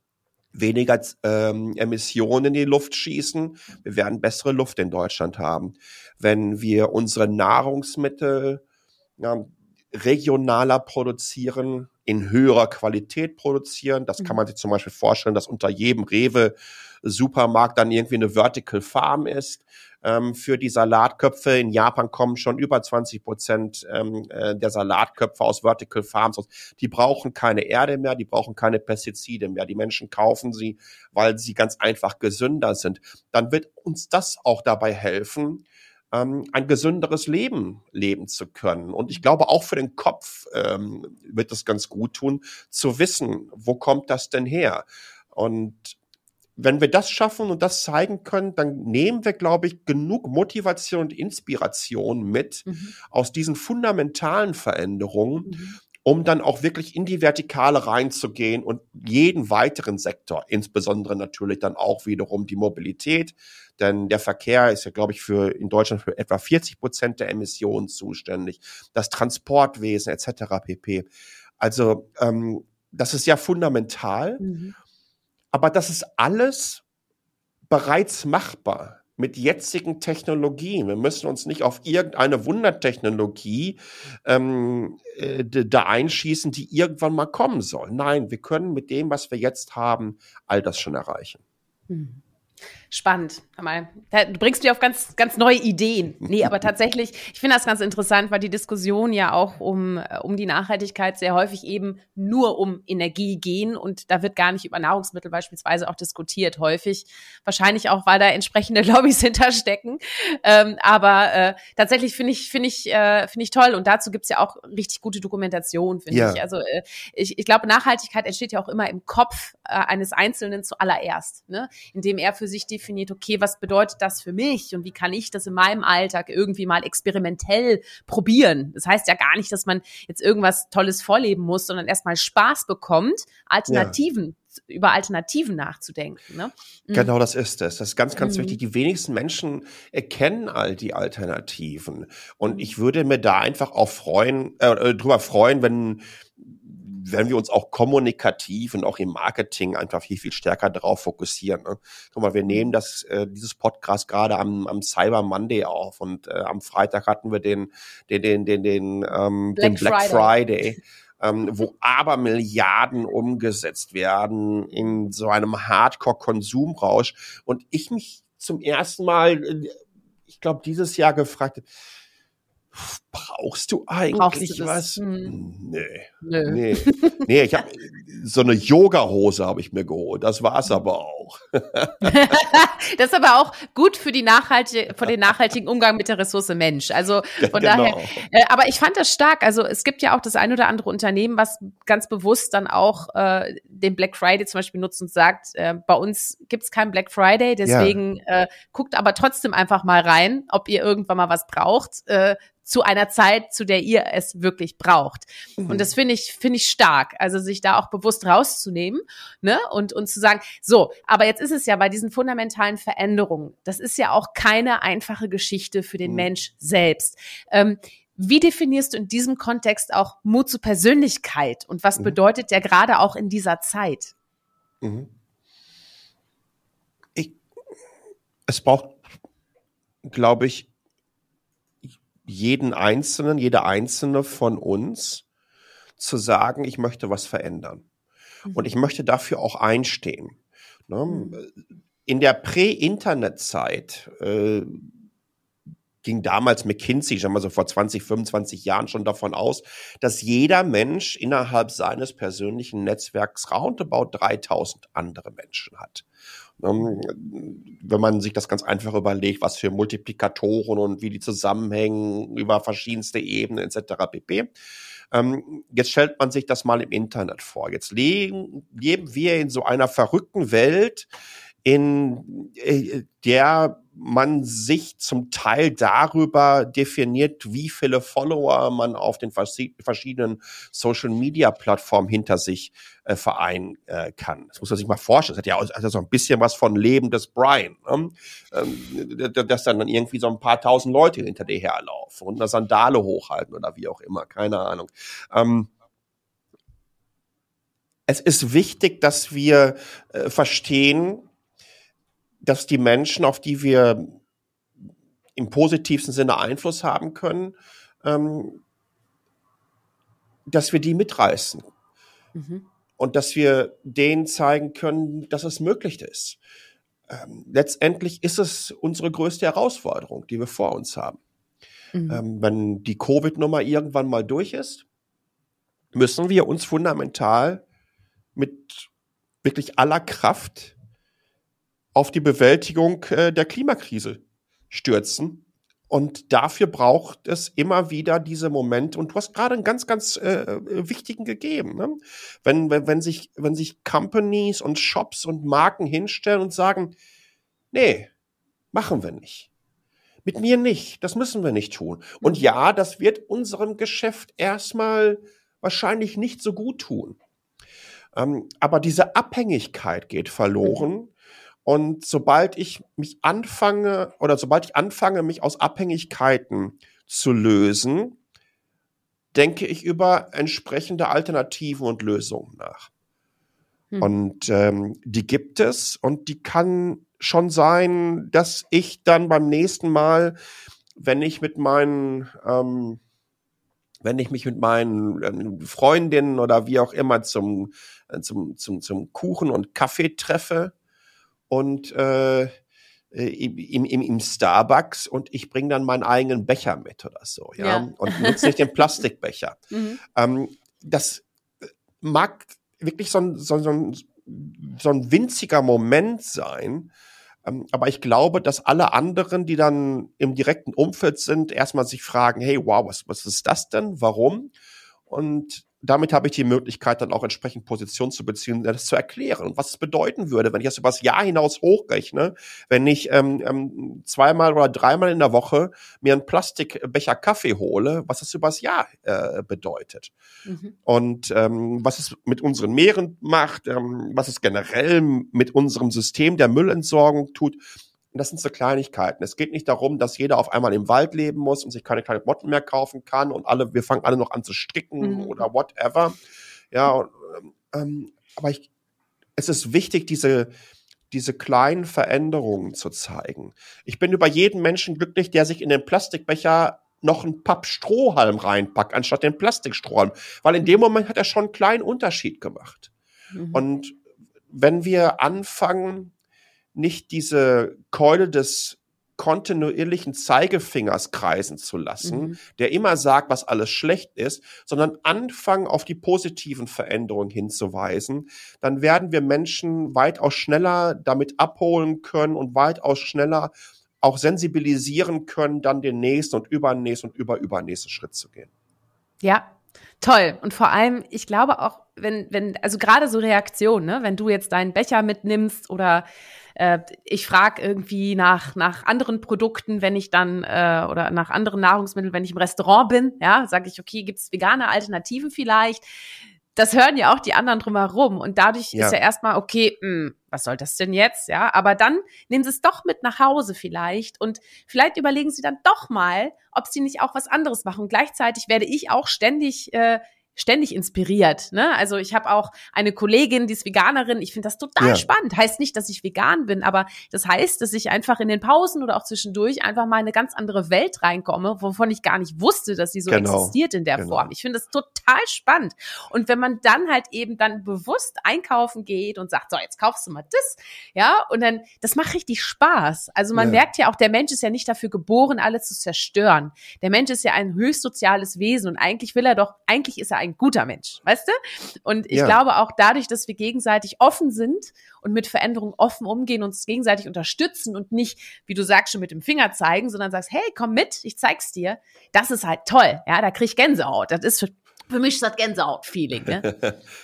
weniger ähm, Emissionen in die Luft schießen. Wir werden bessere Luft in Deutschland haben. Wenn wir unsere Nahrungsmittel ja, regionaler produzieren, in höherer Qualität produzieren. Das kann mhm. man sich zum Beispiel vorstellen, dass unter jedem Rewe Supermarkt dann irgendwie eine Vertical Farm ist. Ähm, für die Salatköpfe in Japan kommen schon über 20 Prozent ähm, äh, der Salatköpfe aus Vertical Farms. Die brauchen keine Erde mehr, die brauchen keine Pestizide mehr. Die Menschen kaufen sie, weil sie ganz einfach gesünder sind. Dann wird uns das auch dabei helfen, ähm, ein gesünderes Leben leben zu können. Und ich glaube, auch für den Kopf ähm, wird es ganz gut tun, zu wissen, wo kommt das denn her? Und wenn wir das schaffen und das zeigen können, dann nehmen wir, glaube ich, genug Motivation und Inspiration mit mhm. aus diesen fundamentalen Veränderungen, mhm um dann auch wirklich in die Vertikale reinzugehen und jeden weiteren Sektor, insbesondere natürlich dann auch wiederum die Mobilität, denn der Verkehr ist ja, glaube ich, für in Deutschland für etwa 40 Prozent der Emissionen zuständig, das Transportwesen etc. pp. Also ähm, das ist ja fundamental, mhm. aber das ist alles bereits machbar mit jetzigen Technologien. Wir müssen uns nicht auf irgendeine Wundertechnologie ähm, äh, da einschießen, die irgendwann mal kommen soll. Nein, wir können mit dem, was wir jetzt haben, all das schon erreichen. Mhm. Spannend. Du bringst mir auf ganz, ganz neue Ideen. Nee, aber tatsächlich, ich finde das ganz interessant, weil die Diskussion ja auch um, äh, um die Nachhaltigkeit sehr häufig eben nur um Energie gehen und da wird gar nicht über Nahrungsmittel beispielsweise auch diskutiert, häufig. Wahrscheinlich auch, weil da entsprechende Lobbys hinterstecken. Ähm, aber äh, tatsächlich finde ich, finde ich, äh, finde ich toll und dazu gibt's ja auch richtig gute Dokumentation, finde ja. ich. Also äh, ich, ich glaube, Nachhaltigkeit entsteht ja auch immer im Kopf äh, eines Einzelnen zuallererst, ne? indem er für sich definiert, okay, was bedeutet das für mich und wie kann ich das in meinem Alltag irgendwie mal experimentell probieren? Das heißt ja gar nicht, dass man jetzt irgendwas Tolles vorleben muss, sondern erstmal Spaß bekommt, Alternativen ja über Alternativen nachzudenken. Ne? Mhm. Genau, das ist es. Das ist ganz, ganz mhm. wichtig. Die wenigsten Menschen erkennen all die Alternativen. Und mhm. ich würde mir da einfach auch freuen, äh, drüber freuen, wenn werden wir uns auch kommunikativ und auch im Marketing einfach viel, viel stärker darauf fokussieren. Ne? Guck mal, wir nehmen das, äh, dieses Podcast gerade am, am Cyber Monday auf und äh, am Freitag hatten wir den, den, den, den, den, ähm, Black den Black Friday. Friday. Ähm, wo aber Milliarden umgesetzt werden in so einem Hardcore-Konsumrausch. Und ich mich zum ersten Mal, äh, ich glaube, dieses Jahr gefragt brauchst du eigentlich brauchst du was? Hm. Nee. Nö. Nee. nee, ich habe so eine Yoga-Hose habe ich mir geholt. Das war's aber auch. das ist aber auch gut für die nachhaltige, für den nachhaltigen Umgang mit der Ressource Mensch. Also von ja, genau. daher. Äh, aber ich fand das stark. Also es gibt ja auch das ein oder andere Unternehmen, was ganz bewusst dann auch äh, den Black Friday zum Beispiel nutzt und sagt, äh, bei uns gibt's keinen Black Friday, deswegen ja. äh, guckt aber trotzdem einfach mal rein, ob ihr irgendwann mal was braucht. Äh, zu einer Zeit, zu der ihr es wirklich braucht. Mhm. Und das finde ich, finde ich stark. Also sich da auch bewusst rauszunehmen, ne? Und, und zu sagen, so, aber jetzt ist es ja bei diesen fundamentalen Veränderungen, das ist ja auch keine einfache Geschichte für den mhm. Mensch selbst. Ähm, wie definierst du in diesem Kontext auch Mut zur Persönlichkeit und was mhm. bedeutet der gerade auch in dieser Zeit? Mhm. Ich, es braucht, glaube ich, jeden Einzelnen, jede Einzelne von uns zu sagen, ich möchte was verändern. Mhm. Und ich möchte dafür auch einstehen. Ne? Mhm. In der Prä-Internet-Zeit äh, ging damals McKinsey, schon mal so vor 20, 25 Jahren schon davon aus, dass jeder Mensch innerhalb seines persönlichen Netzwerks roundabout 3000 andere Menschen hat. Ähm, wenn man sich das ganz einfach überlegt, was für Multiplikatoren und wie die zusammenhängen über verschiedenste Ebenen etc. pp. Ähm, jetzt stellt man sich das mal im Internet vor. Jetzt leben, leben wir in so einer verrückten Welt, in äh, der man sich zum Teil darüber definiert, wie viele Follower man auf den verschiedenen Social Media Plattformen hinter sich äh, vereinen äh, kann. Das muss man sich mal vorstellen. Das hat ja auch so ein bisschen was von Leben des Brian, ne? ähm, dass dann irgendwie so ein paar tausend Leute hinter dir herlaufen und eine Sandale hochhalten oder wie auch immer, keine Ahnung. Ähm, es ist wichtig, dass wir äh, verstehen, dass die Menschen, auf die wir im positivsten Sinne Einfluss haben können, ähm, dass wir die mitreißen. Mhm. Und dass wir denen zeigen können, dass es möglich ist. Ähm, letztendlich ist es unsere größte Herausforderung, die wir vor uns haben. Mhm. Ähm, wenn die Covid-Nummer irgendwann mal durch ist, müssen wir uns fundamental mit wirklich aller Kraft auf die Bewältigung äh, der Klimakrise stürzen. Und dafür braucht es immer wieder diese Momente. Und du hast gerade einen ganz, ganz äh, wichtigen gegeben. Ne? Wenn, wenn, wenn, sich, wenn sich Companies und Shops und Marken hinstellen und sagen, nee, machen wir nicht. Mit mir nicht. Das müssen wir nicht tun. Und ja, das wird unserem Geschäft erstmal wahrscheinlich nicht so gut tun. Ähm, aber diese Abhängigkeit geht verloren und sobald ich mich anfange oder sobald ich anfange, mich aus Abhängigkeiten zu lösen, denke ich über entsprechende Alternativen und Lösungen nach. Hm. Und ähm, die gibt es und die kann schon sein, dass ich dann beim nächsten Mal, wenn ich mit meinen, ähm, wenn ich mich mit meinen ähm, Freundinnen oder wie auch immer zum, äh, zum, zum, zum Kuchen und Kaffee treffe, und äh, äh im, im, im Starbucks und ich bringe dann meinen eigenen Becher mit oder so, ja, ja. und nutze nicht den Plastikbecher. Mhm. Ähm, das mag wirklich so ein, so, so, ein, so ein winziger Moment sein, ähm, aber ich glaube, dass alle anderen, die dann im direkten Umfeld sind, erstmal sich fragen, hey, wow, was, was ist das denn? Warum? Und damit habe ich die Möglichkeit, dann auch entsprechend Position zu beziehen, das zu erklären. was es bedeuten würde, wenn ich das über das Jahr hinaus hochrechne, wenn ich ähm, ähm, zweimal oder dreimal in der Woche mir einen Plastikbecher Kaffee hole, was das über das Jahr äh, bedeutet. Mhm. Und ähm, was es mit unseren Meeren macht, ähm, was es generell mit unserem System der Müllentsorgung tut und das sind so Kleinigkeiten. Es geht nicht darum, dass jeder auf einmal im Wald leben muss und sich keine kleinen Motten mehr kaufen kann und alle, wir fangen alle noch an zu stricken mhm. oder whatever. Ja, ähm, aber ich, es ist wichtig, diese, diese kleinen Veränderungen zu zeigen. Ich bin über jeden Menschen glücklich, der sich in den Plastikbecher noch einen Pappstrohhalm reinpackt, anstatt den Plastikstrohhalm. Weil in dem Moment hat er schon einen kleinen Unterschied gemacht. Mhm. Und wenn wir anfangen, nicht diese Keule des kontinuierlichen Zeigefingers kreisen zu lassen, mhm. der immer sagt, was alles schlecht ist, sondern anfangen, auf die positiven Veränderungen hinzuweisen, dann werden wir Menschen weitaus schneller damit abholen können und weitaus schneller auch sensibilisieren können, dann den nächsten und übernächsten und überübernächsten Schritt zu gehen. Ja, toll. Und vor allem, ich glaube auch, wenn, wenn, also gerade so Reaktionen, ne, wenn du jetzt deinen Becher mitnimmst oder äh, ich frage irgendwie nach, nach anderen Produkten, wenn ich dann, äh, oder nach anderen Nahrungsmitteln, wenn ich im Restaurant bin, ja, sage ich, okay, gibt es vegane Alternativen vielleicht? Das hören ja auch die anderen drumherum. Und dadurch ja. ist ja erstmal, okay, mh, hm, was soll das denn jetzt? Ja, aber dann nehmen sie es doch mit nach Hause vielleicht und vielleicht überlegen sie dann doch mal, ob sie nicht auch was anderes machen. Und gleichzeitig werde ich auch ständig äh, ständig inspiriert. Ne? Also ich habe auch eine Kollegin, die ist Veganerin. Ich finde das total ja. spannend. Heißt nicht, dass ich vegan bin, aber das heißt, dass ich einfach in den Pausen oder auch zwischendurch einfach mal in eine ganz andere Welt reinkomme, wovon ich gar nicht wusste, dass sie so genau. existiert in der genau. Form. Ich finde das total spannend. Und wenn man dann halt eben dann bewusst einkaufen geht und sagt, so, jetzt kaufst du mal das, ja, und dann, das macht richtig Spaß. Also man ja. merkt ja auch, der Mensch ist ja nicht dafür geboren, alles zu zerstören. Der Mensch ist ja ein höchst soziales Wesen und eigentlich will er doch, eigentlich ist er ein ein guter Mensch, weißt du? Und ich ja. glaube auch dadurch, dass wir gegenseitig offen sind und mit Veränderungen offen umgehen, uns gegenseitig unterstützen und nicht, wie du sagst, schon mit dem Finger zeigen, sondern sagst, hey, komm mit, ich zeig's dir. Das ist halt toll. Ja, da krieg ich Gänsehaut. Das ist für, für mich das Gänsehaut-Feeling. Ne?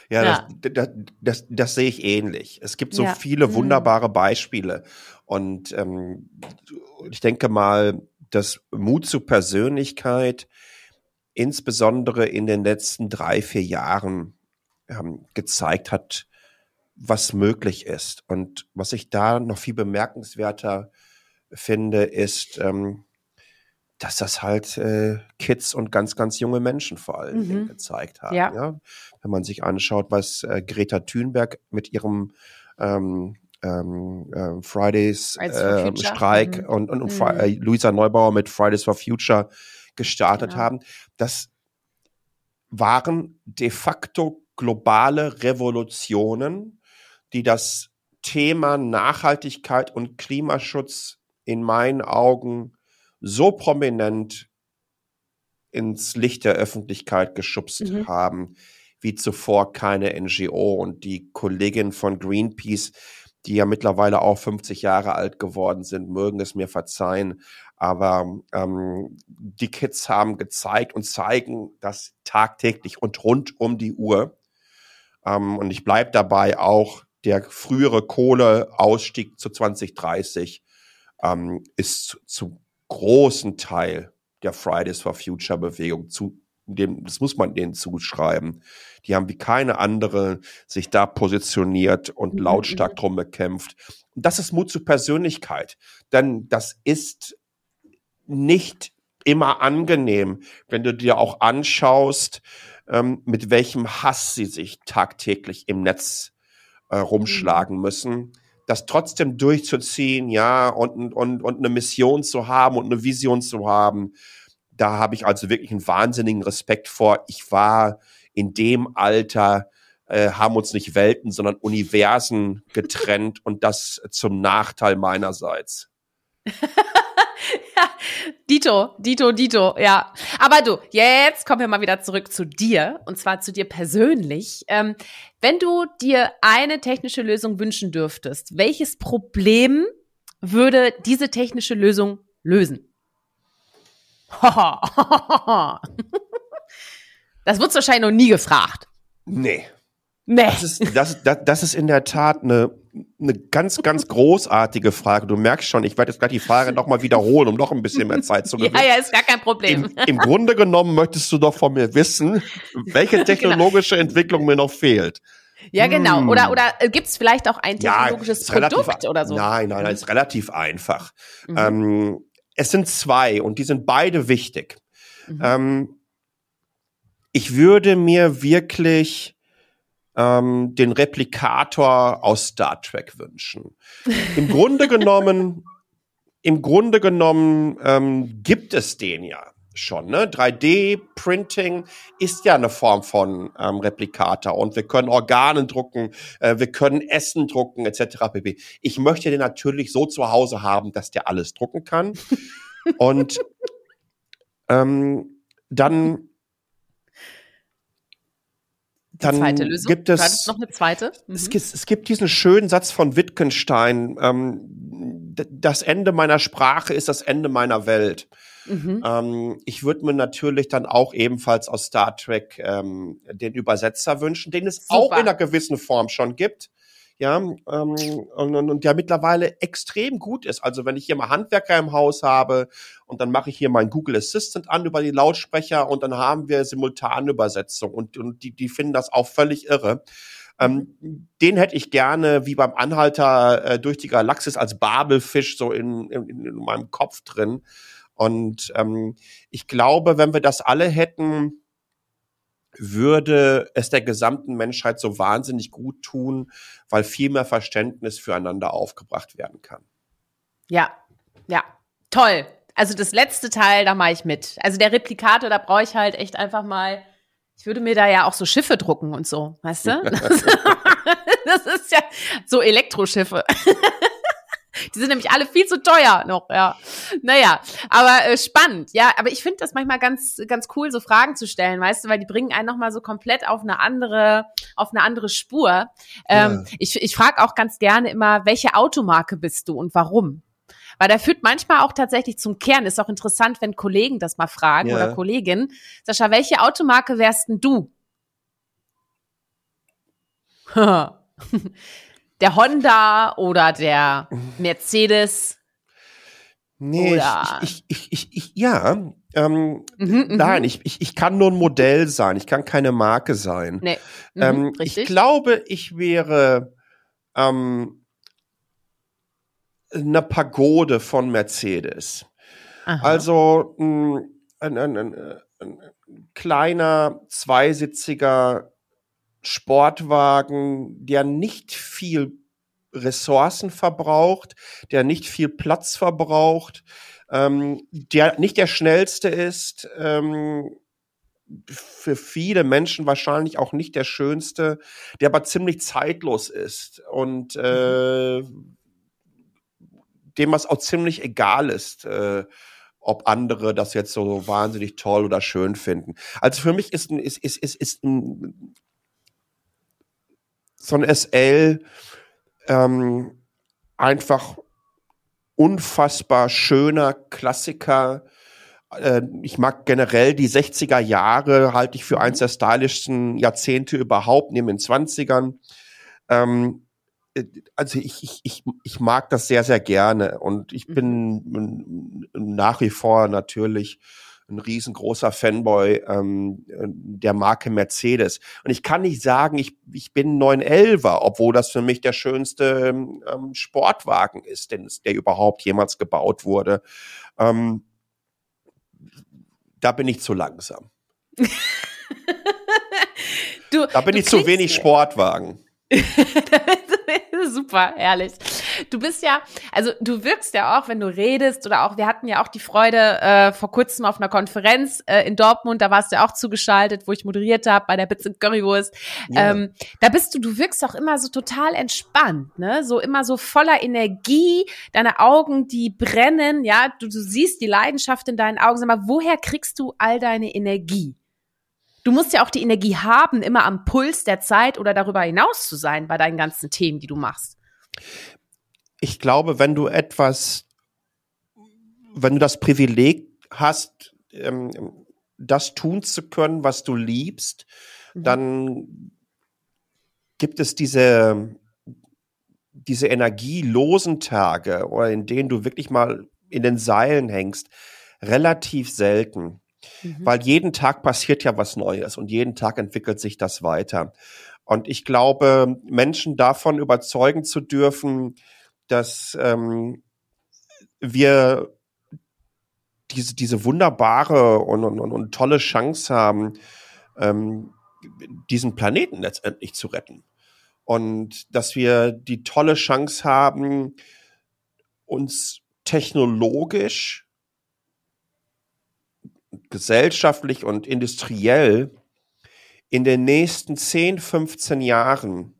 ja, ja. Das, das, das, das, sehe ich ähnlich. Es gibt so ja. viele mhm. wunderbare Beispiele. Und ähm, ich denke mal, dass Mut zur Persönlichkeit insbesondere in den letzten drei, vier Jahren ähm, gezeigt hat, was möglich ist. Und was ich da noch viel bemerkenswerter finde, ist, ähm, dass das halt äh, Kids und ganz, ganz junge Menschen vor allen mhm. Dingen gezeigt haben. Ja. ja. Wenn man sich anschaut, was äh, Greta Thunberg mit ihrem ähm, ähm, äh, Fridays äh, Streik mhm. und, und, und mhm. Äh, Luisa Neubauer mit Fridays for Future gestartet ja. haben, das waren de facto globale Revolutionen, die das Thema Nachhaltigkeit und Klimaschutz in meinen Augen so prominent ins Licht der Öffentlichkeit geschubst mhm. haben, wie zuvor keine NGO. Und die Kollegin von Greenpeace, die ja mittlerweile auch 50 Jahre alt geworden sind, mögen es mir verzeihen, aber ähm, die Kids haben gezeigt und zeigen das tagtäglich und rund um die Uhr. Ähm, und ich bleib dabei auch, der frühere Kohleausstieg zu 2030 ähm, ist zu, zu großen Teil der Fridays for Future Bewegung zu dem, das muss man denen zuschreiben. Die haben wie keine andere sich da positioniert und mhm, lautstark mhm. drum bekämpft. Und das ist Mut zur Persönlichkeit. Denn das ist nicht immer angenehm, wenn du dir auch anschaust, ähm, mit welchem Hass sie sich tagtäglich im Netz äh, rumschlagen mhm. müssen. Das trotzdem durchzuziehen, ja, und, und, und eine Mission zu haben und eine Vision zu haben, da habe ich also wirklich einen wahnsinnigen Respekt vor. Ich war in dem Alter, äh, haben uns nicht Welten, sondern Universen getrennt und das zum Nachteil meinerseits. ja, Dito, Dito, Dito, ja. Aber du, jetzt kommen wir mal wieder zurück zu dir und zwar zu dir persönlich. Ähm, wenn du dir eine technische Lösung wünschen dürftest, welches Problem würde diese technische Lösung lösen? das wird's wahrscheinlich noch nie gefragt. Nee. Nee. Das ist, das, das, das ist in der Tat eine, eine ganz, ganz großartige Frage. Du merkst schon, ich werde jetzt gleich die Frage nochmal wiederholen, um noch ein bisschen mehr Zeit zu gewinnen. ja, ja, ist gar kein Problem. Im, Im, Grunde genommen möchtest du doch von mir wissen, welche genau. technologische genau. Entwicklung mir noch fehlt. Ja, genau. Hm. Oder, oder gibt es vielleicht auch ein technologisches ja, Produkt relativ, oder so? Nein, nein, das ist relativ einfach. Mhm. Ähm, es sind zwei und die sind beide wichtig. Mhm. Ähm, ich würde mir wirklich ähm, den Replikator aus Star Trek wünschen. Im Grunde genommen, im Grunde genommen ähm, gibt es den ja schon. Ne? 3D-Printing ist ja eine Form von ähm, Replikator und wir können Organe drucken, äh, wir können Essen drucken etc. pp. Ich möchte den natürlich so zu Hause haben, dass der alles drucken kann. und ähm, dann dann zweite Lösung. gibt es noch eine zweite. Mhm. Es, es, gibt diesen schönen Satz von Wittgenstein: ähm, Das Ende meiner Sprache ist das Ende meiner Welt. Mhm. Ähm, ich würde mir natürlich dann auch ebenfalls aus Star Trek ähm, den Übersetzer wünschen, den es Super. auch in einer gewissen Form schon gibt. Ja, ähm, und, und, und der mittlerweile extrem gut ist. Also wenn ich hier mal Handwerker im Haus habe und dann mache ich hier meinen Google Assistant an über die Lautsprecher und dann haben wir Simultanübersetzung und, und die, die finden das auch völlig irre. Ähm, mhm. den hätte ich gerne wie beim Anhalter äh, durch die Galaxis als Babelfisch so in, in, in meinem Kopf drin. Und ähm, ich glaube, wenn wir das alle hätten, würde es der gesamten Menschheit so wahnsinnig gut tun, weil viel mehr Verständnis füreinander aufgebracht werden kann. Ja, ja, toll. Also das letzte Teil, da mache ich mit. Also der Replikator, da brauche ich halt echt einfach mal, ich würde mir da ja auch so Schiffe drucken und so, weißt du? das ist ja so Elektroschiffe. Die sind nämlich alle viel zu teuer noch, ja. Naja, aber äh, spannend, ja. Aber ich finde das manchmal ganz, ganz cool, so Fragen zu stellen, weißt du, weil die bringen einen nochmal so komplett auf eine andere, auf eine andere Spur. Ähm, ja. Ich, ich frage auch ganz gerne immer, welche Automarke bist du und warum? Weil der führt manchmal auch tatsächlich zum Kern. Ist auch interessant, wenn Kollegen das mal fragen ja. oder Kolleginnen. Sascha, welche Automarke wärst denn du? der Honda oder der Mercedes? Nee, ich, ich, ich, ich, ja, ähm, mhm, mhm, nein, ich, ich, ich kann nur ein Modell sein, ich kann keine Marke sein. Nee. Mhm, ähm, ich glaube, ich wäre ähm, eine Pagode von Mercedes. Aha. Also ein, ein, ein, ein, ein kleiner, zweisitziger Sportwagen, der nicht viel Ressourcen verbraucht, der nicht viel Platz verbraucht, ähm, der nicht der schnellste ist, ähm, für viele Menschen wahrscheinlich auch nicht der schönste, der aber ziemlich zeitlos ist und äh, dem was auch ziemlich egal ist, äh, ob andere das jetzt so wahnsinnig toll oder schön finden. Also für mich ist ist, ist, ist, ist ein so ein SL ähm, einfach unfassbar schöner Klassiker. Äh, ich mag generell die 60er Jahre, halte ich für eins der stylischsten Jahrzehnte überhaupt, neben den 20ern. Ähm, äh, also ich, ich, ich, ich mag das sehr, sehr gerne und ich bin mhm. nach wie vor natürlich ein riesengroßer Fanboy ähm, der Marke Mercedes. Und ich kann nicht sagen, ich, ich bin 911er, obwohl das für mich der schönste ähm, Sportwagen ist, denn es, der überhaupt jemals gebaut wurde. Ähm, da bin ich zu langsam. du, da bin ich zu wenig Sportwagen. Super, ehrlich. Du bist ja, also du wirkst ja auch, wenn du redest oder auch, wir hatten ja auch die Freude äh, vor kurzem auf einer Konferenz äh, in Dortmund, da warst du ja auch zugeschaltet, wo ich moderiert habe bei der Bits and Currywurst. Ja. Ähm, da bist du, du wirkst auch immer so total entspannt, ne? So immer so voller Energie, deine Augen, die brennen, ja, du, du siehst die Leidenschaft in deinen Augen. Sag mal, woher kriegst du all deine Energie? Du musst ja auch die Energie haben, immer am Puls der Zeit oder darüber hinaus zu sein bei deinen ganzen Themen, die du machst. Ich glaube, wenn du etwas, wenn du das Privileg hast, ähm, das tun zu können, was du liebst, mhm. dann gibt es diese, diese energielosen Tage oder in denen du wirklich mal in den Seilen hängst, relativ selten. Mhm. Weil jeden Tag passiert ja was Neues und jeden Tag entwickelt sich das weiter. Und ich glaube, Menschen davon überzeugen zu dürfen, dass ähm, wir diese, diese wunderbare und, und, und, tolle Chance haben, ähm, diesen Planeten letztendlich zu retten. Und dass wir die tolle Chance haben, uns technologisch, gesellschaftlich und industriell in den nächsten 10, 15 Jahren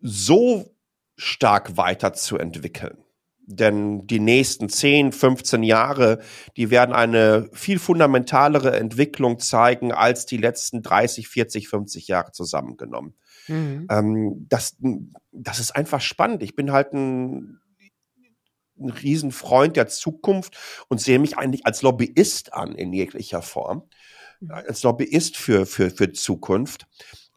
so stark weiterzuentwickeln. Denn die nächsten 10, 15 Jahre, die werden eine viel fundamentalere Entwicklung zeigen als die letzten 30, 40, 50 Jahre zusammengenommen. Mhm. Ähm, das, das ist einfach spannend. Ich bin halt ein, ein Riesenfreund der Zukunft und sehe mich eigentlich als Lobbyist an in jeglicher Form. Mhm. Als Lobbyist für, für, für Zukunft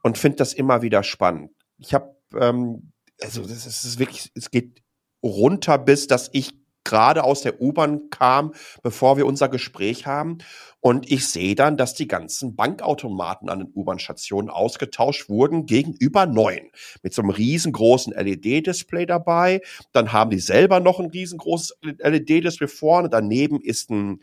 und finde das immer wieder spannend. Ich habe, ähm, also das ist, das ist wirklich, es geht runter bis, dass ich gerade aus der U-Bahn kam, bevor wir unser Gespräch haben. Und ich sehe dann, dass die ganzen Bankautomaten an den U-Bahn-Stationen ausgetauscht wurden gegenüber neuen. Mit so einem riesengroßen LED-Display dabei. Dann haben die selber noch ein riesengroßes LED-Display vorne. Daneben ist ein,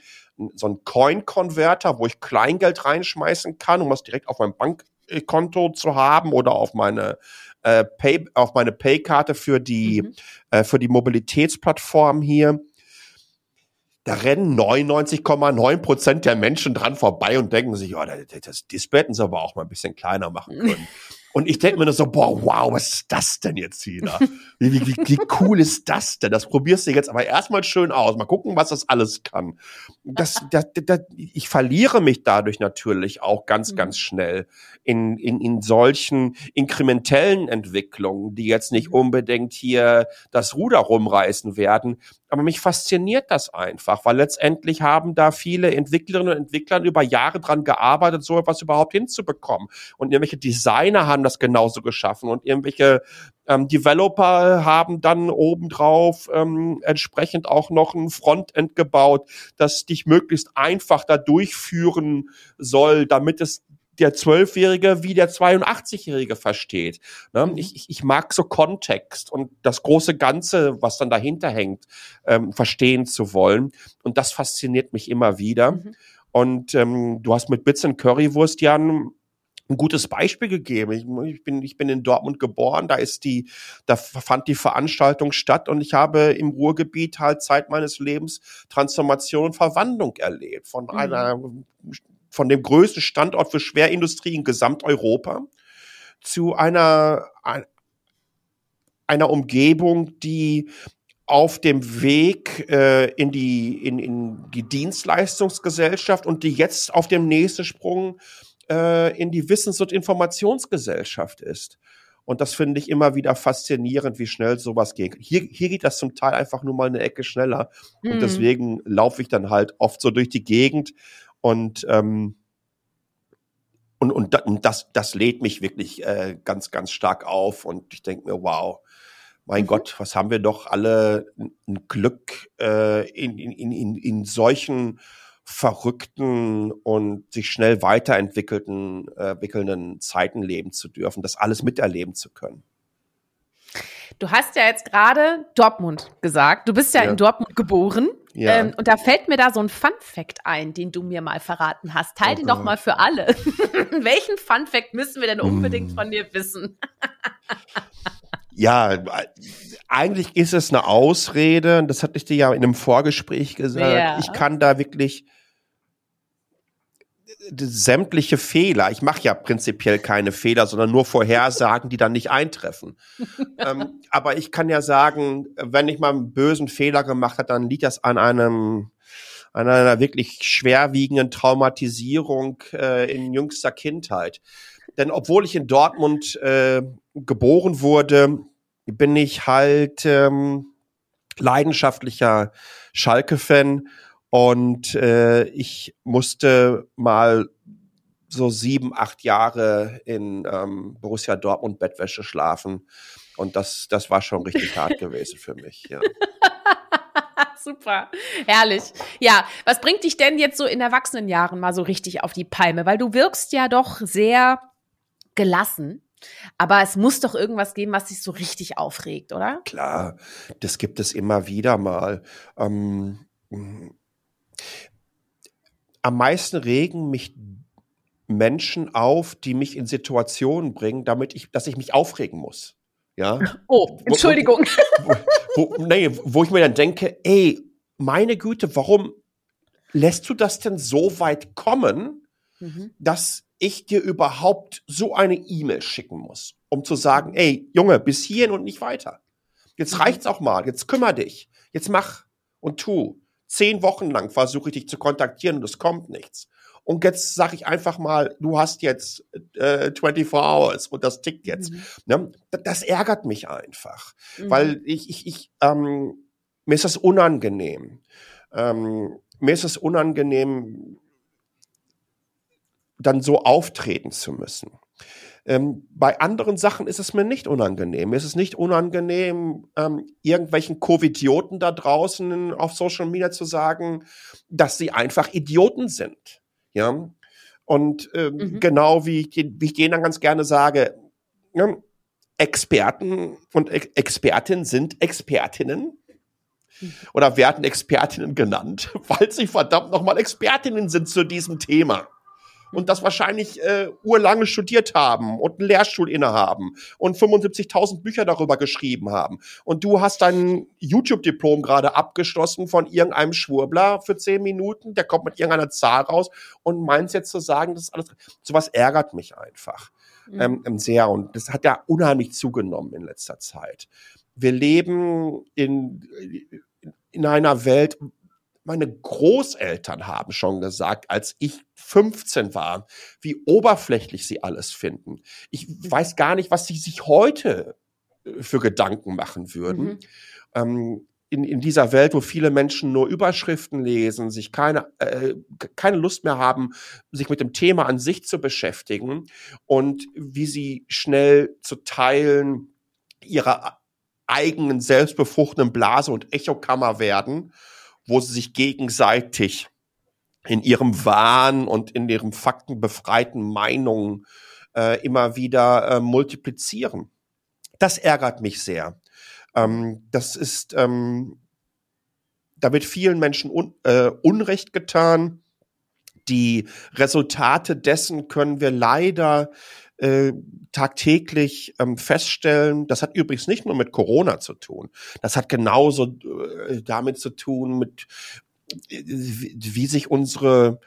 so ein Coin-Converter, wo ich Kleingeld reinschmeißen kann, um das direkt auf mein Bankkonto zu haben oder auf meine äh, Pay, auf meine Pay-Karte für die, mhm. äh, für die Mobilitätsplattform hier. Da rennen 99,9 Prozent der Menschen dran vorbei und denken sich, oh, das Display hätten sie aber auch mal ein bisschen kleiner machen können. Und ich denke mir nur so, boah, wow, was ist das denn jetzt wieder? Wie, wie, wie cool ist das denn? Das probierst du jetzt aber erstmal schön aus. Mal gucken, was das alles kann. Das, das, das, ich verliere mich dadurch natürlich auch ganz, mhm. ganz schnell in, in, in solchen inkrementellen Entwicklungen, die jetzt nicht mhm. unbedingt hier das Ruder rumreißen werden. Aber mich fasziniert das einfach, weil letztendlich haben da viele Entwicklerinnen und Entwickler über Jahre dran gearbeitet, so etwas überhaupt hinzubekommen. Und irgendwelche Designer haben das genauso geschaffen und irgendwelche ähm, Developer haben dann obendrauf ähm, entsprechend auch noch ein Frontend gebaut, das dich möglichst einfach da durchführen soll, damit es der Zwölfjährige wie der 82-Jährige versteht. Ne? Mhm. Ich, ich, ich mag so Kontext und das große Ganze, was dann dahinter hängt, ähm, verstehen zu wollen. Und das fasziniert mich immer wieder. Mhm. Und ähm, du hast mit Bits und Currywurst, Jan, ein gutes Beispiel gegeben. Ich, ich, bin, ich bin in Dortmund geboren, da ist die, da fand die Veranstaltung statt und ich habe im Ruhrgebiet halt Zeit meines Lebens Transformation und Verwandlung erlebt. Von mhm. einer von dem größten Standort für Schwerindustrie in Gesamteuropa zu einer, einer Umgebung, die auf dem Weg äh, in, die, in, in die Dienstleistungsgesellschaft und die jetzt auf dem nächsten Sprung äh, in die Wissens- und Informationsgesellschaft ist. Und das finde ich immer wieder faszinierend, wie schnell sowas geht. Hier, hier geht das zum Teil einfach nur mal eine Ecke schneller. Mhm. Und deswegen laufe ich dann halt oft so durch die Gegend und ähm, und, und, und das, das lädt mich wirklich äh, ganz, ganz stark auf. Und ich denke mir, wow, mein mhm. Gott, was haben wir doch alle ein Glück, äh, in, in, in, in solchen verrückten und sich schnell weiterentwickelten, äh, entwickelnden Zeiten leben zu dürfen, das alles miterleben zu können. Du hast ja jetzt gerade Dortmund gesagt. Du bist ja, ja. in Dortmund geboren. Ja. Ähm, und da fällt mir da so ein Fun Fact ein, den du mir mal verraten hast. Teil okay. den doch mal für alle. Welchen Fun Fact müssen wir denn unbedingt mm. von dir wissen? ja, eigentlich ist es eine Ausrede. Das hatte ich dir ja in einem Vorgespräch gesagt. Ja. Ich kann da wirklich sämtliche Fehler, ich mache ja prinzipiell keine Fehler, sondern nur Vorhersagen, die dann nicht eintreffen. ähm, aber ich kann ja sagen, wenn ich mal einen bösen Fehler gemacht habe, dann liegt das an einem an einer wirklich schwerwiegenden Traumatisierung äh, in jüngster Kindheit. Denn obwohl ich in Dortmund äh, geboren wurde, bin ich halt ähm, leidenschaftlicher Schalke-Fan und äh, ich musste mal so sieben, acht Jahre in ähm, Borussia Dortmund Bettwäsche schlafen. Und das, das war schon richtig hart gewesen für mich, ja. Super, herrlich. Ja, was bringt dich denn jetzt so in Erwachsenenjahren mal so richtig auf die Palme? Weil du wirkst ja doch sehr gelassen. Aber es muss doch irgendwas geben, was dich so richtig aufregt, oder? Klar, das gibt es immer wieder mal. Ähm, am meisten regen mich Menschen auf, die mich in Situationen bringen, damit ich, dass ich mich aufregen muss. Ja. Oh, Entschuldigung. Wo, wo, wo, nee, wo ich mir dann denke, ey, meine Güte, warum lässt du das denn so weit kommen, mhm. dass ich dir überhaupt so eine E-Mail schicken muss, um zu sagen, ey, Junge, bis hierhin und nicht weiter. Jetzt mhm. reicht's auch mal, jetzt kümmer dich, jetzt mach und tu. Zehn Wochen lang versuche ich dich zu kontaktieren und es kommt nichts. Und jetzt sage ich einfach mal, du hast jetzt äh, 24 Hours und das tickt jetzt. Mhm. Ne? Das ärgert mich einfach, mhm. weil ich, ich, ich ähm, mir ist das unangenehm. Ähm, mir ist es unangenehm, dann so auftreten zu müssen. Ähm, bei anderen Sachen ist es mir nicht unangenehm. Mir ist es nicht unangenehm, ähm, irgendwelchen Covidioten da draußen auf Social Media zu sagen, dass sie einfach Idioten sind. Ja. Und ähm, mhm. genau wie ich, wie ich denen dann ganz gerne sage, ja, Experten und Ex Expertinnen sind Expertinnen oder werden Expertinnen genannt, weil sie verdammt nochmal Expertinnen sind zu diesem Thema. Und das wahrscheinlich äh, urlange studiert haben und einen Lehrstuhl innehaben und 75.000 Bücher darüber geschrieben haben. Und du hast dein YouTube-Diplom gerade abgeschlossen von irgendeinem Schwurbler für zehn Minuten, der kommt mit irgendeiner Zahl raus und meinst jetzt zu sagen, das ist alles. Sowas ärgert mich einfach. Mhm. Ähm, ähm sehr. Und das hat ja unheimlich zugenommen in letzter Zeit. Wir leben in in einer Welt, meine Großeltern haben schon gesagt, als ich 15 war, wie oberflächlich sie alles finden. Ich weiß gar nicht, was sie sich heute äh, für Gedanken machen würden. Mhm. Ähm, in, in dieser Welt, wo viele Menschen nur Überschriften lesen, sich keine, äh, keine Lust mehr haben, sich mit dem Thema an sich zu beschäftigen und wie sie schnell zu Teilen ihrer eigenen selbstbefruchtenden Blase und Echokammer werden, wo sie sich gegenseitig in ihrem Wahn und in ihren faktenbefreiten Meinungen äh, immer wieder äh, multiplizieren. Das ärgert mich sehr. Ähm, das ist, ähm, da wird vielen Menschen un, äh, Unrecht getan. Die Resultate dessen können wir leider äh, tagtäglich ähm, feststellen, das hat übrigens nicht nur mit Corona zu tun, das hat genauso äh, damit zu tun, mit äh, wie sich unsere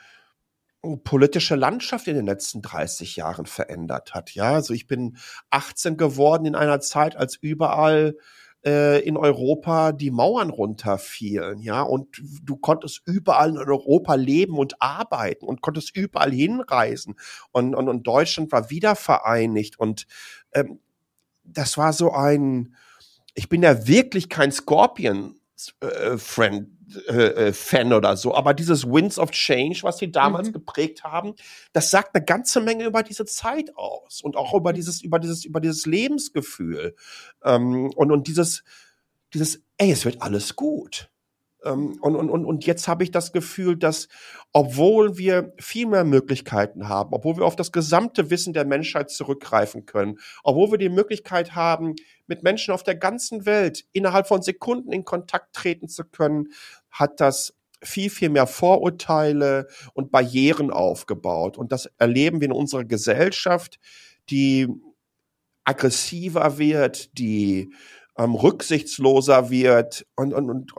politische Landschaft in den letzten 30 Jahren verändert hat. Ja, also ich bin 18 geworden in einer Zeit, als überall äh, in Europa die Mauern runterfielen, ja, und du konntest überall in Europa leben und arbeiten und konntest überall hinreisen. Und, und, und Deutschland war wieder vereinigt und ähm, das war so ein, ich bin ja wirklich kein Scorpion äh, Friend äh, äh, Fan oder so, aber dieses Winds of Change, was sie damals mhm. geprägt haben, das sagt eine ganze Menge über diese Zeit aus und auch über dieses über dieses über dieses Lebensgefühl ähm, und und dieses dieses ey, es wird alles gut. Ähm, und, und, und, und jetzt habe ich das Gefühl, dass obwohl wir viel mehr Möglichkeiten haben, obwohl wir auf das gesamte Wissen der Menschheit zurückgreifen können, obwohl wir die Möglichkeit haben, mit Menschen auf der ganzen Welt innerhalb von Sekunden in Kontakt treten zu können, hat das viel, viel mehr Vorurteile und Barrieren aufgebaut. Und das erleben wir in unserer Gesellschaft, die aggressiver wird, die ähm, rücksichtsloser wird und, und, und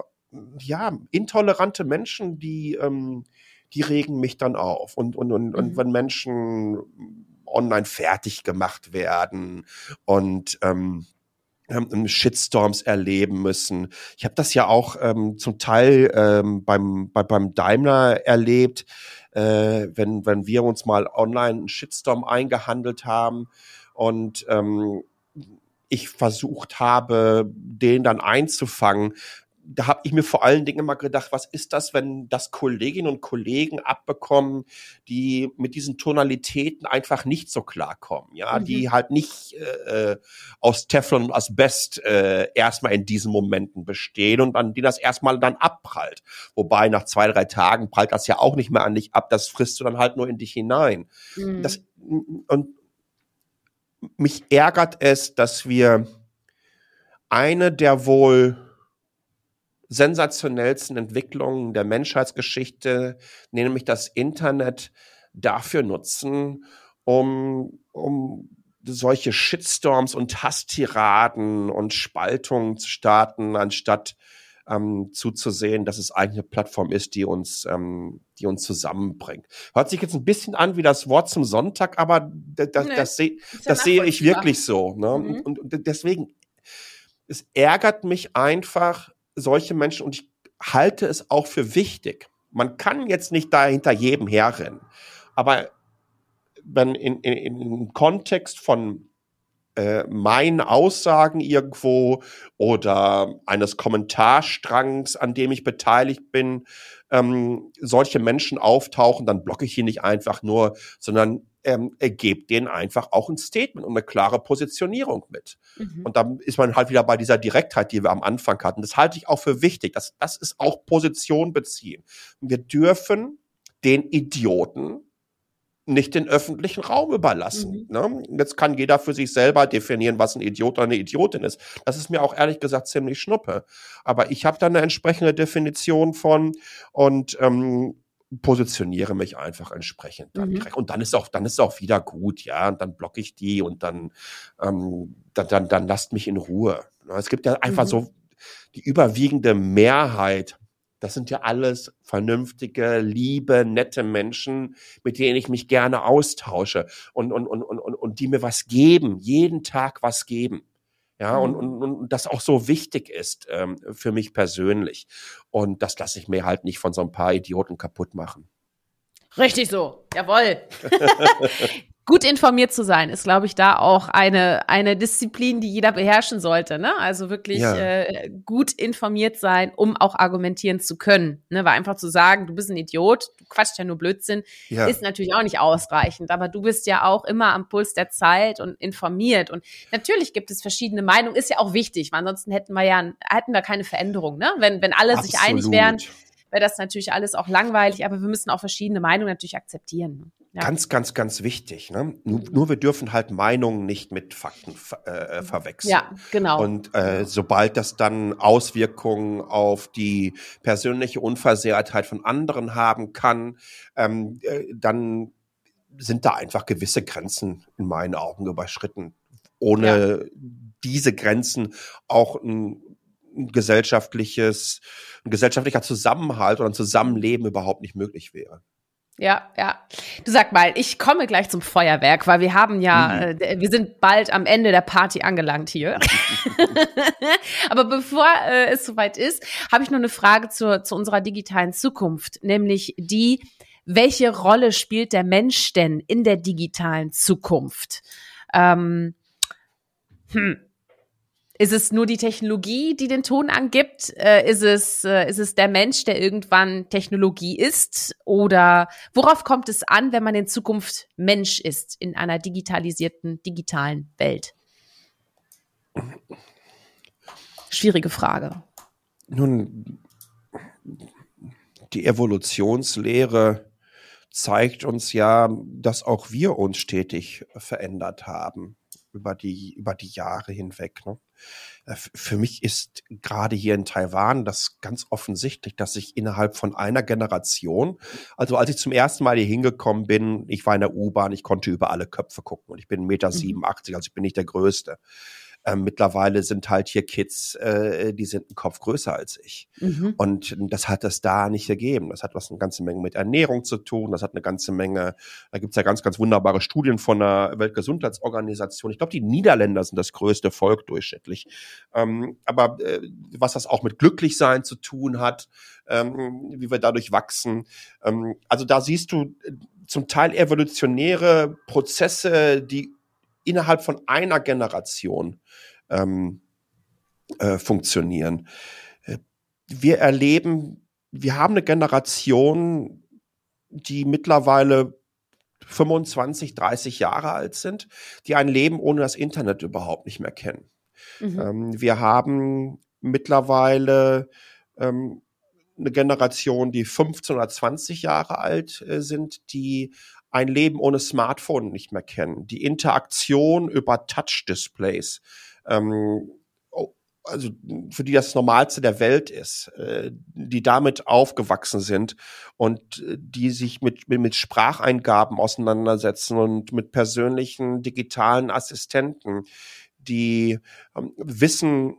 ja, intolerante Menschen, die, ähm, die regen mich dann auf. Und, und, und, mhm. und wenn Menschen online fertig gemacht werden und ähm, ähm, Shitstorms erleben müssen. Ich habe das ja auch ähm, zum Teil ähm, beim, bei, beim Daimler erlebt, äh, wenn, wenn wir uns mal online einen Shitstorm eingehandelt haben und ähm, ich versucht habe, den dann einzufangen, da habe ich mir vor allen Dingen immer gedacht, was ist das, wenn das Kolleginnen und Kollegen abbekommen, die mit diesen Tonalitäten einfach nicht so klarkommen, ja, mhm. die halt nicht äh, aus Teflon und Asbest äh, erstmal in diesen Momenten bestehen und an die das erstmal dann abprallt. Wobei nach zwei, drei Tagen prallt das ja auch nicht mehr an dich ab, das frisst du dann halt nur in dich hinein. Mhm. Das, und mich ärgert es, dass wir eine der wohl sensationellsten Entwicklungen der Menschheitsgeschichte, nämlich das Internet, dafür nutzen, um, um solche Shitstorms und Hasstiraden und Spaltungen zu starten, anstatt ähm, zuzusehen, dass es eigentlich eine Plattform ist, die uns, ähm, die uns zusammenbringt. Hört sich jetzt ein bisschen an wie das Wort zum Sonntag, aber das, nee, das, seh, das sehe ich wirklich so. Ne? Mhm. Und, und deswegen, es ärgert mich einfach, solche Menschen, und ich halte es auch für wichtig. Man kann jetzt nicht da hinter jedem herrennen. Aber wenn in, in, im Kontext von äh, meinen Aussagen irgendwo oder eines Kommentarstrangs, an dem ich beteiligt bin, ähm, solche Menschen auftauchen, dann blocke ich ihn nicht einfach nur, sondern ähm, gebt denen einfach auch ein Statement und eine klare Positionierung mit. Mhm. Und dann ist man halt wieder bei dieser Direktheit, die wir am Anfang hatten. Das halte ich auch für wichtig. Das, das ist auch Position beziehen. Wir dürfen den Idioten nicht den öffentlichen Raum überlassen. Mhm. Ne? Jetzt kann jeder für sich selber definieren, was ein Idiot oder eine Idiotin ist. Das ist mir auch ehrlich gesagt ziemlich schnuppe. Aber ich habe da eine entsprechende Definition von und ähm, positioniere mich einfach entsprechend dann mhm. direkt. Und dann ist auch, dann ist auch wieder gut, ja. Und dann blocke ich die und dann, ähm, dann, dann, dann lasst mich in Ruhe. Es gibt ja einfach mhm. so die überwiegende Mehrheit das sind ja alles vernünftige, liebe, nette Menschen, mit denen ich mich gerne austausche und, und, und, und, und die mir was geben, jeden Tag was geben. Ja, mhm. und, und, und das auch so wichtig ist ähm, für mich persönlich. Und das lasse ich mir halt nicht von so ein paar Idioten kaputt machen. Richtig so, jawoll. gut informiert zu sein, ist, glaube ich, da auch eine, eine Disziplin, die jeder beherrschen sollte. Ne? Also wirklich ja. äh, gut informiert sein, um auch argumentieren zu können. Ne? Weil einfach zu sagen, du bist ein Idiot, du quatscht ja nur Blödsinn, ja. ist natürlich auch nicht ausreichend. Aber du bist ja auch immer am Puls der Zeit und informiert. Und natürlich gibt es verschiedene Meinungen, ist ja auch wichtig, weil ansonsten hätten wir ja hätten wir keine Veränderung. Ne? Wenn, wenn alle Absolut. sich einig wären, wäre das natürlich alles auch langweilig, aber wir müssen auch verschiedene Meinungen natürlich akzeptieren. Ja. Ganz, ganz, ganz wichtig. Ne? Nur, nur, wir dürfen halt Meinungen nicht mit Fakten äh, äh, verwechseln. Ja, genau. Und äh, sobald das dann Auswirkungen auf die persönliche Unversehrtheit von anderen haben kann, ähm, äh, dann sind da einfach gewisse Grenzen in meinen Augen überschritten. Ohne ja. diese Grenzen auch ein, ein gesellschaftliches, ein gesellschaftlicher Zusammenhalt oder ein Zusammenleben überhaupt nicht möglich wäre. Ja, ja. Du sag mal, ich komme gleich zum Feuerwerk, weil wir haben ja, mhm. äh, wir sind bald am Ende der Party angelangt hier. Aber bevor äh, es soweit ist, habe ich noch eine Frage zur, zu unserer digitalen Zukunft, nämlich die, welche Rolle spielt der Mensch denn in der digitalen Zukunft? Ähm, hm. Ist es nur die Technologie, die den Ton angibt? Äh, ist, es, äh, ist es der Mensch, der irgendwann Technologie ist? Oder worauf kommt es an, wenn man in Zukunft Mensch ist in einer digitalisierten, digitalen Welt? Schwierige Frage. Nun, die Evolutionslehre zeigt uns ja, dass auch wir uns stetig verändert haben über die, über die Jahre hinweg. Ne? Äh, für mich ist gerade hier in Taiwan das ganz offensichtlich, dass ich innerhalb von einer Generation, also als ich zum ersten Mal hier hingekommen bin, ich war in der U-Bahn, ich konnte über alle Köpfe gucken und ich bin 1,87 Meter, mhm. also ich bin nicht der Größte. Ähm, mittlerweile sind halt hier Kids, äh, die sind einen Kopf größer als ich. Mhm. Und das hat es da nicht gegeben. Das hat was eine ganze Menge mit Ernährung zu tun. Das hat eine ganze Menge, da gibt's ja ganz, ganz wunderbare Studien von der Weltgesundheitsorganisation. Ich glaube, die Niederländer sind das größte Volk durchschnittlich. Ähm, aber äh, was das auch mit Glücklichsein zu tun hat, ähm, wie wir dadurch wachsen. Ähm, also da siehst du äh, zum Teil evolutionäre Prozesse, die innerhalb von einer Generation ähm, äh, funktionieren. Äh, wir erleben, wir haben eine Generation, die mittlerweile 25, 30 Jahre alt sind, die ein Leben ohne das Internet überhaupt nicht mehr kennen. Mhm. Ähm, wir haben mittlerweile ähm, eine Generation, die 15 oder 20 Jahre alt äh, sind, die ein Leben ohne Smartphone nicht mehr kennen. Die Interaktion über Touch-Displays ähm, also für die das Normalste der Welt ist, äh, die damit aufgewachsen sind und äh, die sich mit, mit, mit Spracheingaben auseinandersetzen und mit persönlichen digitalen Assistenten, die ähm, Wissen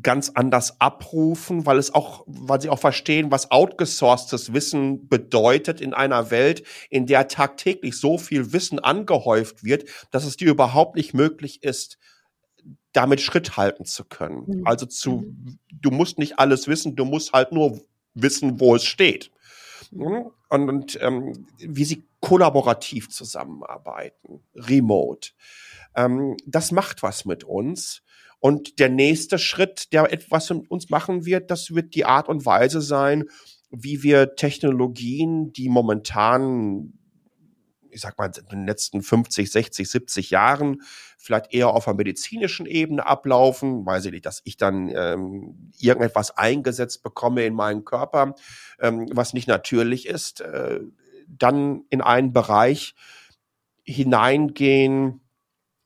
ganz anders abrufen, weil es auch, weil sie auch verstehen, was outgesourcedes Wissen bedeutet in einer Welt, in der tagtäglich so viel Wissen angehäuft wird, dass es dir überhaupt nicht möglich ist, damit Schritt halten zu können. Mhm. Also zu, mhm. du musst nicht alles wissen, du musst halt nur wissen, wo es steht. Mhm. Und, und ähm, wie sie kollaborativ zusammenarbeiten, remote. Ähm, das macht was mit uns. Und der nächste Schritt, der etwas mit uns machen wird, das wird die Art und Weise sein, wie wir Technologien, die momentan ich sag mal, in den letzten 50, 60, 70 Jahren vielleicht eher auf einer medizinischen Ebene ablaufen, weiß ich nicht, dass ich dann ähm, irgendetwas eingesetzt bekomme in meinen Körper, ähm, was nicht natürlich ist, äh, dann in einen Bereich hineingehen,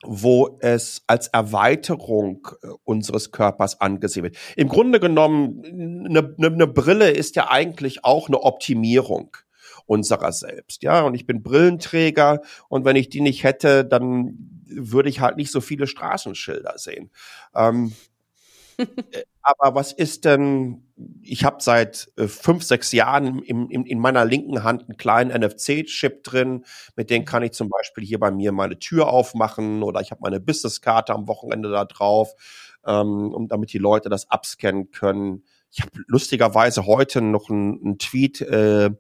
wo es als Erweiterung äh, unseres Körpers angesehen wird. Im Grunde genommen, eine, eine, eine Brille ist ja eigentlich auch eine Optimierung unserer selbst. Ja, und ich bin Brillenträger und wenn ich die nicht hätte, dann würde ich halt nicht so viele Straßenschilder sehen. Ähm, äh, aber was ist denn, ich habe seit äh, fünf, sechs Jahren im, im, in meiner linken Hand einen kleinen NFC-Chip drin, mit dem kann ich zum Beispiel hier bei mir meine Tür aufmachen oder ich habe meine Businesskarte am Wochenende da drauf, ähm, um damit die Leute das abscannen können. Ich habe lustigerweise heute noch einen, Tweet äh,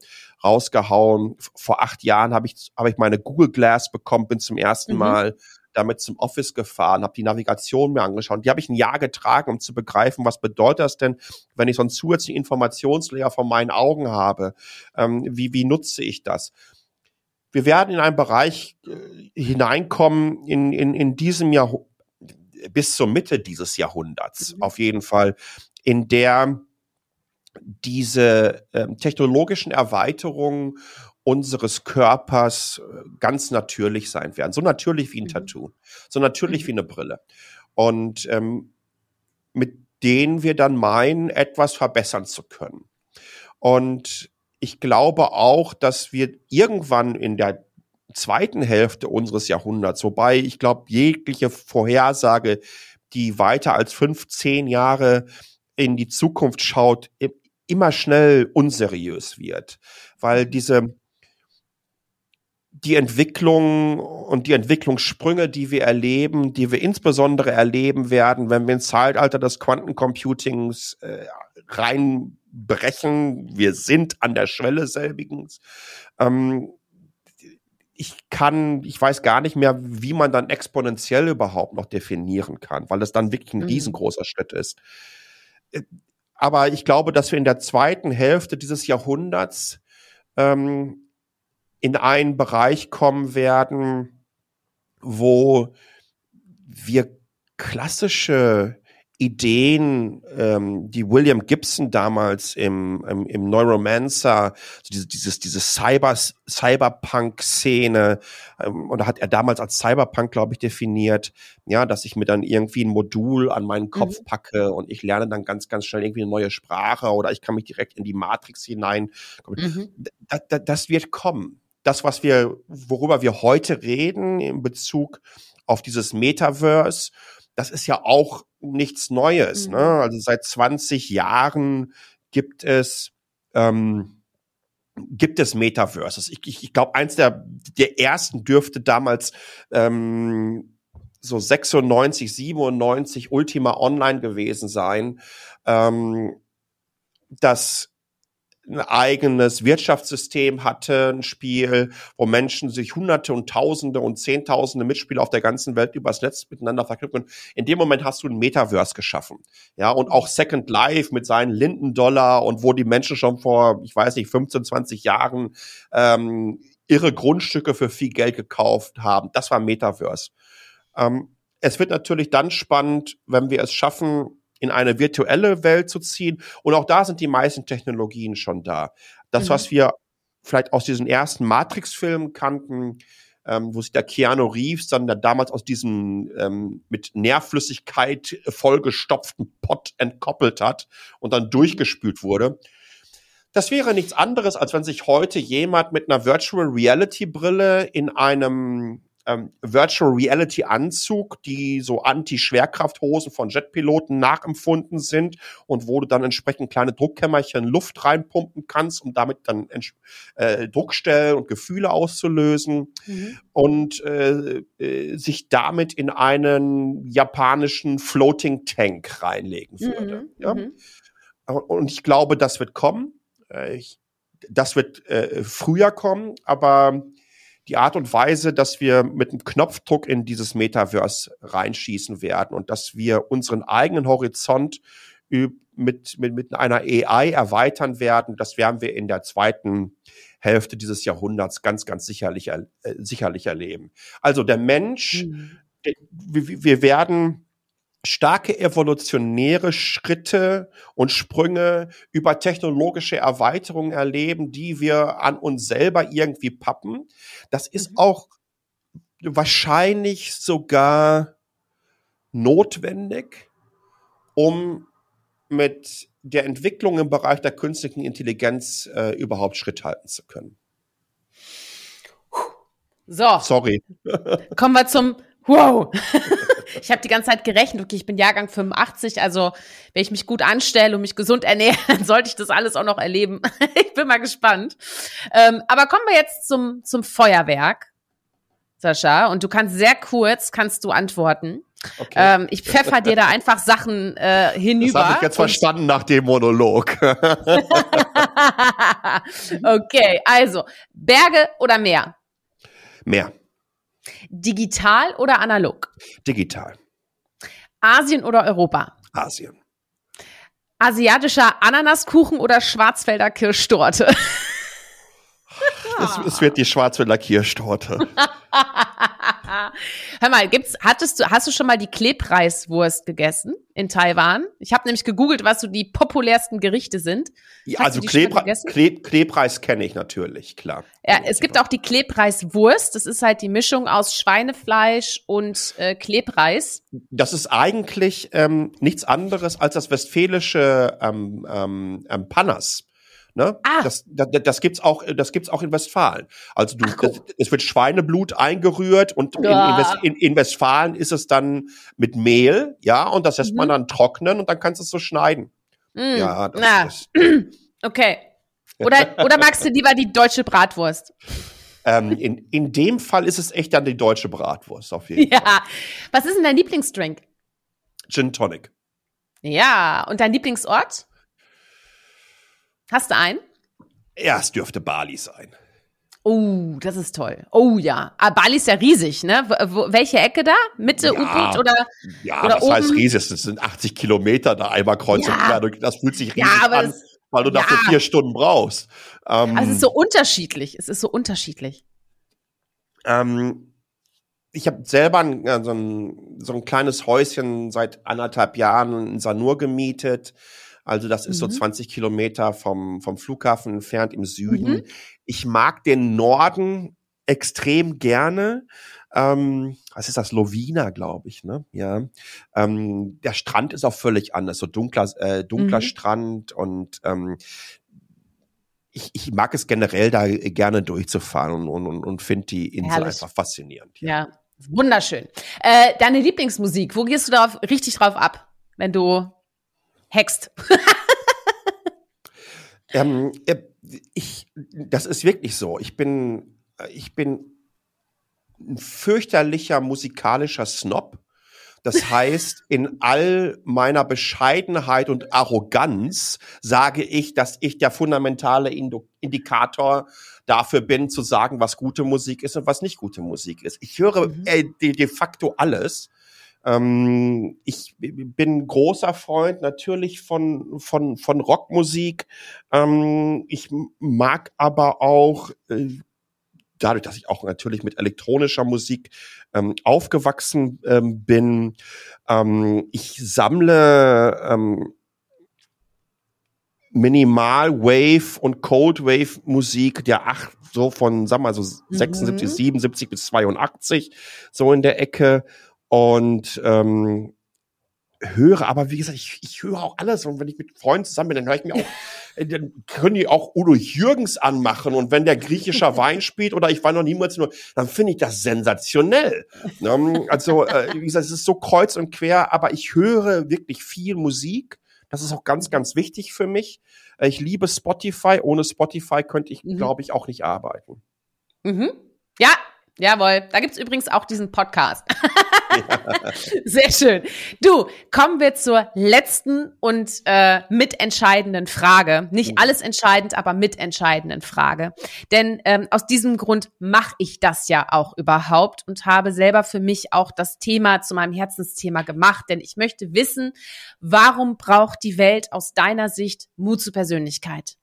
rausgehauen. Vor acht Jahren habe ich, hab ich meine Google Glass bekommen, bin zum ersten mhm. Mal damit zum Office gefahren, habe die Navigation mir angeschaut. Die habe ich ein Jahr getragen, um zu begreifen, was bedeutet das denn, wenn ich so einen zusätzlichen Informationslayer vor meinen Augen habe? Ähm, wie, wie nutze ich das? Wir werden in einen Bereich äh, hineinkommen in, in, in diesem Jahr bis zur Mitte dieses Jahrhunderts, mhm. auf jeden Fall, in der diese äh, technologischen Erweiterungen unseres Körpers äh, ganz natürlich sein werden. So natürlich wie ein mhm. Tattoo, so natürlich mhm. wie eine Brille. Und ähm, mit denen wir dann meinen, etwas verbessern zu können. Und ich glaube auch, dass wir irgendwann in der zweiten Hälfte unseres Jahrhunderts, wobei ich glaube, jegliche Vorhersage, die weiter als 15 Jahre in die Zukunft schaut, immer schnell unseriös wird, weil diese die Entwicklung und die Entwicklungssprünge, die wir erleben, die wir insbesondere erleben werden, wenn wir ins Zeitalter des Quantencomputings äh, reinbrechen, wir sind an der Schwelle selbigens. Ähm, ich kann, ich weiß gar nicht mehr, wie man dann exponentiell überhaupt noch definieren kann, weil das dann wirklich ein mhm. riesengroßer Schritt ist. Äh, aber ich glaube, dass wir in der zweiten Hälfte dieses Jahrhunderts ähm, in einen Bereich kommen werden, wo wir klassische Ideen, ähm, die William Gibson damals im, im, im Neuromancer, so diese, dieses, diese Cyber, Cyberpunk-Szene, ähm, und da hat er damals als Cyberpunk, glaube ich, definiert, ja, dass ich mir dann irgendwie ein Modul an meinen Kopf mhm. packe und ich lerne dann ganz, ganz schnell irgendwie eine neue Sprache oder ich kann mich direkt in die Matrix hinein. Mhm. Das, das, das wird kommen. Das, was wir, worüber wir heute reden in Bezug auf dieses Metaverse, das ist ja auch nichts Neues. Ne? Mhm. Ne? Also seit 20 Jahren gibt es ähm, gibt es Metaverses. Ich, ich, ich glaube, eins der, der ersten dürfte damals ähm, so 96, 97 Ultima Online gewesen sein, ähm, das ein eigenes Wirtschaftssystem hatte, ein Spiel, wo Menschen sich Hunderte und Tausende und Zehntausende Mitspieler auf der ganzen Welt übers Netz miteinander verknüpfen. In dem Moment hast du ein Metaverse geschaffen. Ja, und auch Second Life mit seinen Lindendollar und wo die Menschen schon vor, ich weiß nicht, 15, 20 Jahren ähm, ihre Grundstücke für viel Geld gekauft haben. Das war Metaverse. Ähm, es wird natürlich dann spannend, wenn wir es schaffen, in eine virtuelle Welt zu ziehen. Und auch da sind die meisten Technologien schon da. Das, mhm. was wir vielleicht aus diesen ersten Matrix-Filmen kannten, ähm, wo sich der Keanu Reeves dann der damals aus diesem ähm, mit Nährflüssigkeit vollgestopften Pott entkoppelt hat und dann durchgespült wurde. Das wäre nichts anderes, als wenn sich heute jemand mit einer Virtual Reality Brille in einem ähm, Virtual Reality Anzug, die so Anti-Schwerkrafthosen von Jetpiloten nachempfunden sind und wo du dann entsprechend kleine Druckkämmerchen Luft reinpumpen kannst, um damit dann äh, Druckstellen und Gefühle auszulösen mhm. und äh, äh, sich damit in einen japanischen Floating Tank reinlegen würde. Mhm. Ja? Mhm. Und ich glaube, das wird kommen. Äh, ich, das wird äh, früher kommen, aber die Art und Weise, dass wir mit einem Knopfdruck in dieses Metaverse reinschießen werden und dass wir unseren eigenen Horizont mit, mit, mit einer AI erweitern werden, das werden wir in der zweiten Hälfte dieses Jahrhunderts ganz, ganz sicherlich, äh, sicherlich erleben. Also der Mensch, mhm. wir, wir werden starke evolutionäre Schritte und Sprünge über technologische Erweiterungen erleben, die wir an uns selber irgendwie pappen. Das ist mhm. auch wahrscheinlich sogar notwendig, um mit der Entwicklung im Bereich der künstlichen Intelligenz äh, überhaupt Schritt halten zu können. So. Sorry. Kommen wir zum Wow. ich habe die ganze Zeit gerechnet, okay, ich bin Jahrgang 85, also wenn ich mich gut anstelle und mich gesund ernähre, dann sollte ich das alles auch noch erleben. ich bin mal gespannt. Ähm, aber kommen wir jetzt zum, zum Feuerwerk, Sascha. Und du kannst sehr kurz, kannst du antworten. Okay. Ähm, ich pfeffer dir da einfach Sachen äh, hinüber. Das habe ich jetzt verstanden nach dem Monolog. okay, also Berge oder Meer? Meer. Digital oder analog? Digital. Asien oder Europa? Asien. Asiatischer Ananaskuchen oder Schwarzwälder Kirschtorte? es, es, wird die Schwarzwälder Kirschtorte. Hör mal, gibt's, hattest du, hast du schon mal die Klebreiswurst gegessen in Taiwan? Ich habe nämlich gegoogelt, was so die populärsten Gerichte sind. Ja, also Klebra Kleb Klebreis kenne ich natürlich, klar. Ja, es gibt auch die Klebreiswurst. Das ist halt die Mischung aus Schweinefleisch und äh, Klebreis. Das ist eigentlich ähm, nichts anderes als das westfälische ähm, ähm, ähm Pannas. Ne? Ah. Das, das, das gibt's auch, das gibt's auch in Westfalen. Also du, Ach, das, es wird Schweineblut eingerührt und ja. in, in, West, in, in, Westfalen ist es dann mit Mehl, ja, und das lässt mhm. man dann trocknen und dann kannst du es so schneiden. Mhm. Ja, das, Na. Das, okay. Oder, oder magst du lieber die deutsche Bratwurst? Ähm, in, in dem Fall ist es echt dann die deutsche Bratwurst auf jeden ja. Fall. Ja. Was ist denn dein Lieblingsdrink? Gin Tonic. Ja. Und dein Lieblingsort? Hast du einen? Ja, es dürfte Bali sein. Oh, das ist toll. Oh ja. Aber ah, Bali ist ja riesig, ne? Wo, welche Ecke da? Mitte, ja, U-Boot oder? Ja, oder was oben? heißt riesig? Das sind 80 Kilometer da einmal kreuz ja. und quer. Das fühlt sich riesig ja, an, es, weil du dafür vier Stunden brauchst. Ähm, also es ist so unterschiedlich. Es ist so unterschiedlich. Ähm, ich habe selber ein, so, ein, so ein kleines Häuschen seit anderthalb Jahren in Sanur gemietet. Also das ist mhm. so 20 Kilometer vom, vom Flughafen entfernt im Süden. Mhm. Ich mag den Norden extrem gerne. Ähm, was ist das? Lovina, glaube ich, ne? Ja. Ähm, der Strand ist auch völlig anders, so dunkler, äh, dunkler mhm. Strand und ähm, ich, ich mag es generell da gerne durchzufahren und, und, und finde die Insel Herrlich. einfach faszinierend. Ja, ja. wunderschön. Äh, deine Lieblingsmusik, wo gehst du darauf richtig drauf ab, wenn du Hext. ähm, äh, ich, das ist wirklich so. Ich bin, äh, ich bin ein fürchterlicher musikalischer Snob. Das heißt, in all meiner Bescheidenheit und Arroganz sage ich, dass ich der fundamentale Indikator dafür bin, zu sagen, was gute Musik ist und was nicht gute Musik ist. Ich höre mhm. äh, de, de facto alles. Ähm, ich bin großer Freund natürlich von, von, von Rockmusik. Ähm, ich mag aber auch, äh, dadurch, dass ich auch natürlich mit elektronischer Musik ähm, aufgewachsen ähm, bin, ähm, ich sammle ähm, Minimal Wave und Cold Wave Musik der acht so von sag mal so 76 mhm. 77 bis 82 so in der Ecke und ähm, höre, aber wie gesagt, ich, ich höre auch alles. Und wenn ich mit Freunden zusammen bin, dann höre ich mir auch, äh, dann können die auch Udo Jürgens anmachen. Und wenn der griechischer Wein spielt oder ich war noch niemals nur, dann finde ich das sensationell. Ne? Also, äh, wie gesagt, es ist so kreuz und quer, aber ich höre wirklich viel Musik. Das ist auch ganz, ganz wichtig für mich. Äh, ich liebe Spotify. Ohne Spotify könnte ich, mhm. glaube ich, auch nicht arbeiten. Mhm. Ja, jawohl. Da gibt's übrigens auch diesen Podcast. Sehr schön. Du, kommen wir zur letzten und äh, mitentscheidenden Frage. Nicht mhm. alles entscheidend, aber mitentscheidenden Frage. Denn ähm, aus diesem Grund mache ich das ja auch überhaupt und habe selber für mich auch das Thema zu meinem Herzensthema gemacht. Denn ich möchte wissen, warum braucht die Welt aus deiner Sicht Mut zur Persönlichkeit?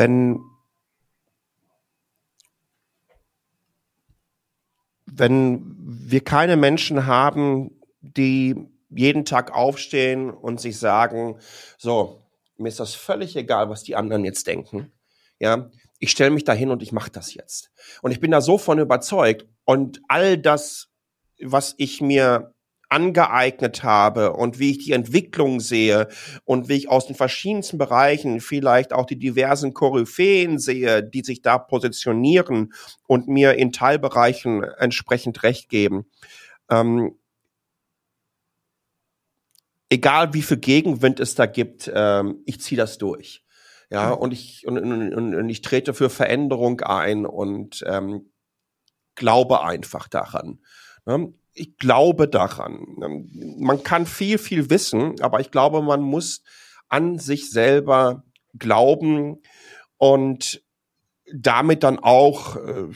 Wenn wenn wir keine Menschen haben, die jeden Tag aufstehen und sich sagen, so, mir ist das völlig egal, was die anderen jetzt denken. Ja, ich stelle mich dahin und ich mache das jetzt. Und ich bin da so von überzeugt und all das, was ich mir angeeignet habe und wie ich die Entwicklung sehe und wie ich aus den verschiedensten Bereichen vielleicht auch die diversen Koryphäen sehe, die sich da positionieren und mir in Teilbereichen entsprechend recht geben. Ähm, egal wie viel Gegenwind es da gibt, ähm, ich ziehe das durch. Ja, und ich, und, und, und ich trete für Veränderung ein und ähm, glaube einfach daran. Ne? Ich glaube daran. Man kann viel, viel wissen, aber ich glaube, man muss an sich selber glauben und damit dann auch, äh,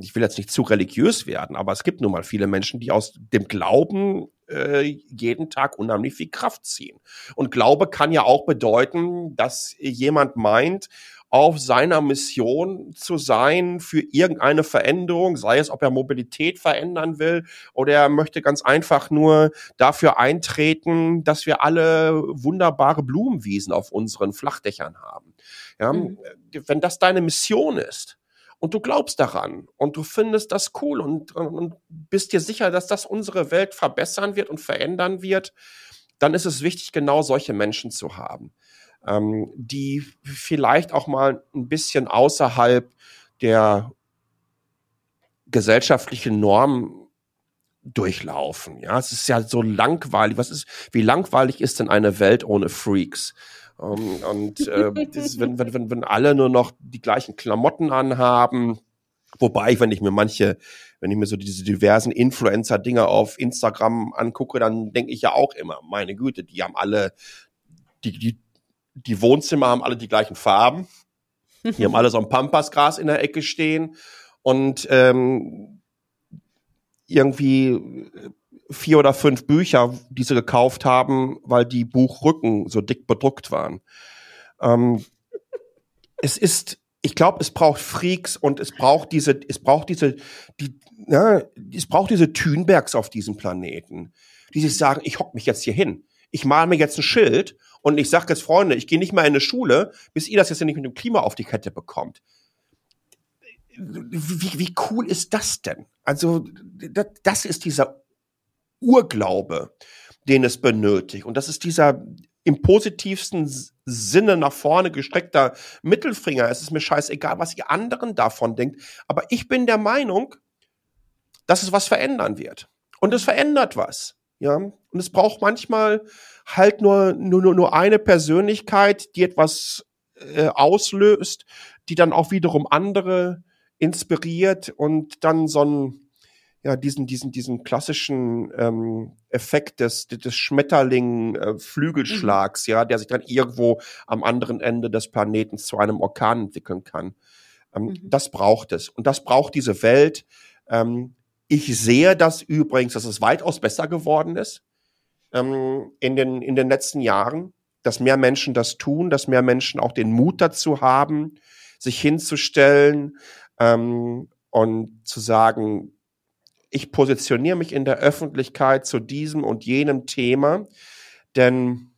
ich will jetzt nicht zu religiös werden, aber es gibt nun mal viele Menschen, die aus dem Glauben äh, jeden Tag unheimlich viel Kraft ziehen. Und Glaube kann ja auch bedeuten, dass jemand meint, auf seiner Mission zu sein für irgendeine Veränderung, sei es, ob er Mobilität verändern will oder er möchte ganz einfach nur dafür eintreten, dass wir alle wunderbare Blumenwiesen auf unseren Flachdächern haben. Ja, mhm. Wenn das deine Mission ist, und du glaubst daran und du findest das cool und, und bist dir sicher, dass das unsere Welt verbessern wird und verändern wird, dann ist es wichtig, genau solche Menschen zu haben ähm, die vielleicht auch mal ein bisschen außerhalb der gesellschaftlichen Norm durchlaufen. Ja, es ist ja so langweilig. Was ist, wie langweilig ist denn eine Welt ohne Freaks? Um, ähm, und äh, das, wenn, wenn, wenn, wenn alle nur noch die gleichen Klamotten anhaben, wobei, wenn ich mir manche, wenn ich mir so diese diversen Influencer-Dinger auf Instagram angucke, dann denke ich ja auch immer, meine Güte, die haben alle, die, die die Wohnzimmer haben alle die gleichen Farben. Die haben alle so ein Pampasgras in der Ecke stehen und ähm, irgendwie vier oder fünf Bücher, die sie gekauft haben, weil die Buchrücken so dick bedruckt waren. Ähm, es ist, ich glaube, es braucht Freaks und es braucht diese, es braucht diese, die, ja, es braucht diese Thünbergs auf diesem Planeten, die sich sagen, ich hock mich jetzt hier hin. Ich male mir jetzt ein Schild und ich sage jetzt, Freunde, ich gehe nicht mehr in eine Schule, bis ihr das jetzt nicht mit dem Klima auf die Kette bekommt. Wie, wie cool ist das denn? Also, das, das ist dieser Urglaube, den es benötigt. Und das ist dieser im positivsten Sinne nach vorne gestreckter Mittelfinger. Es ist mir scheißegal, was ihr anderen davon denkt. Aber ich bin der Meinung, dass es was verändern wird. Und es verändert was. Ja. Und es braucht manchmal halt nur, nur, nur eine Persönlichkeit, die etwas äh, auslöst, die dann auch wiederum andere inspiriert und dann so ein ja, diesen, diesen, diesen klassischen ähm, Effekt des, des Schmetterling-Flügelschlags, äh, mhm. ja, der sich dann irgendwo am anderen Ende des Planeten zu einem Orkan entwickeln kann. Ähm, mhm. Das braucht es. Und das braucht diese Welt. Ähm, ich sehe das übrigens, dass es weitaus besser geworden ist ähm, in, den, in den letzten Jahren, dass mehr Menschen das tun, dass mehr Menschen auch den Mut dazu haben, sich hinzustellen ähm, und zu sagen, ich positioniere mich in der Öffentlichkeit zu diesem und jenem Thema, denn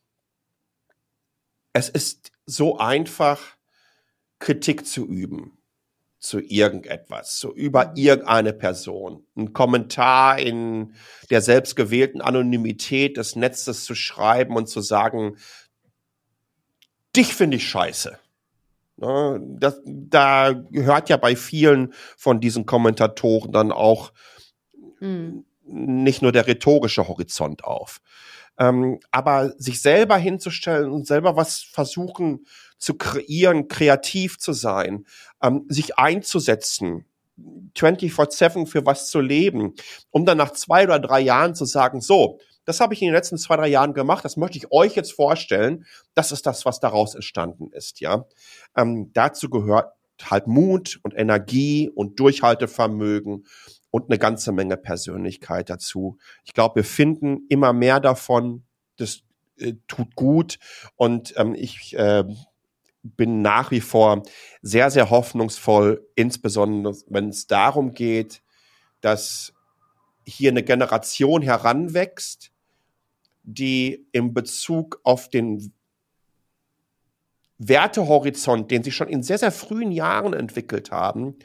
es ist so einfach, Kritik zu üben zu irgendetwas, zu über mhm. irgendeine Person, ein Kommentar in der selbstgewählten Anonymität des Netzes zu schreiben und zu sagen, dich finde ich scheiße. Ne, das, da gehört ja bei vielen von diesen Kommentatoren dann auch mhm. nicht nur der rhetorische Horizont auf. Ähm, aber sich selber hinzustellen und selber was versuchen zu kreieren, kreativ zu sein, ähm, sich einzusetzen, 24-7 für was zu leben, um dann nach zwei oder drei Jahren zu sagen, so, das habe ich in den letzten zwei, drei Jahren gemacht, das möchte ich euch jetzt vorstellen, das ist das, was daraus entstanden ist, ja. Ähm, dazu gehört halt Mut und Energie und Durchhaltevermögen und eine ganze Menge Persönlichkeit dazu. Ich glaube, wir finden immer mehr davon, das äh, tut gut und ähm, ich äh, bin nach wie vor sehr, sehr hoffnungsvoll, insbesondere wenn es darum geht, dass hier eine Generation heranwächst, die im Bezug auf den Wertehorizont, den sie schon in sehr, sehr frühen Jahren entwickelt haben,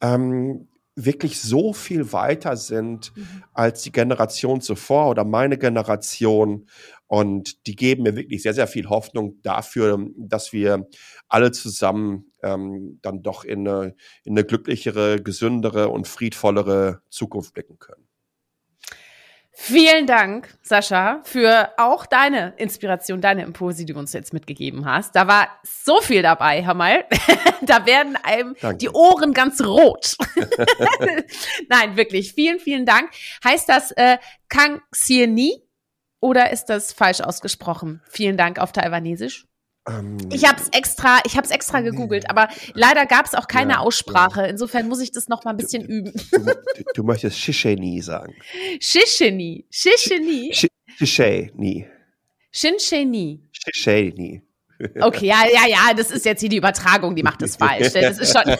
ähm, wirklich so viel weiter sind mhm. als die Generation zuvor oder meine Generation. Und die geben mir wirklich sehr, sehr viel Hoffnung dafür, dass wir alle zusammen ähm, dann doch in eine, in eine glücklichere, gesündere und friedvollere Zukunft blicken können. Vielen Dank, Sascha, für auch deine Inspiration, deine Impulse, die du uns jetzt mitgegeben hast. Da war so viel dabei, hör mal. da werden einem Danke. die Ohren ganz rot. Nein, wirklich. Vielen, vielen Dank. Heißt das äh, Kang Sieni oder ist das falsch ausgesprochen? Vielen Dank auf Taiwanesisch. Ähm, ich habe es extra, ich habe es extra gegoogelt, aber leider gab es auch keine ja, Aussprache. Insofern muss ich das noch mal ein bisschen du, üben. Du, du, möchtest Shisheni sagen. Shisheni, Shisheni. Shisheni. Shinsheni. Shisheni. Okay, ja, ja, ja, das ist jetzt hier die Übertragung, die macht das falsch. Das ist schon.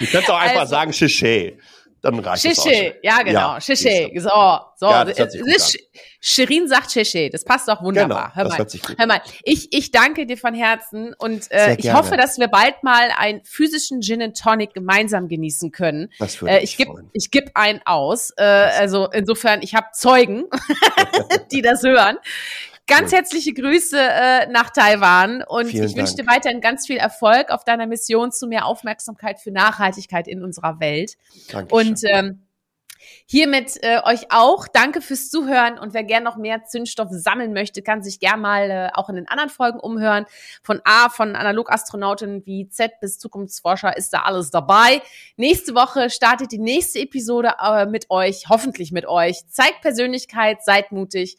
du kannst auch einfach also, sagen Shishe dann reicht Shishe, ja genau, ja, Shishe, so, so. Ja, Shirin sagt Shishe, das passt doch wunderbar. Genau, hör mal, hör mal, ich, ich danke dir von Herzen und äh, ich hoffe, dass wir bald mal einen physischen Gin and Tonic gemeinsam genießen können. Das würde äh, ich gebe ich geb einen aus, äh, also insofern, ich habe Zeugen, die das hören. Ganz cool. herzliche Grüße äh, nach Taiwan und Vielen ich wünsche dir weiterhin ganz viel Erfolg auf deiner Mission zu mehr Aufmerksamkeit für Nachhaltigkeit in unserer Welt. Dankeschön. Und ähm, Hiermit äh, euch auch. Danke fürs Zuhören und wer gern noch mehr Zündstoff sammeln möchte, kann sich gern mal äh, auch in den anderen Folgen umhören. Von A, von Analogastronauten wie Z bis Zukunftsforscher ist da alles dabei. Nächste Woche startet die nächste Episode äh, mit euch, hoffentlich mit euch. Zeigt Persönlichkeit, seid mutig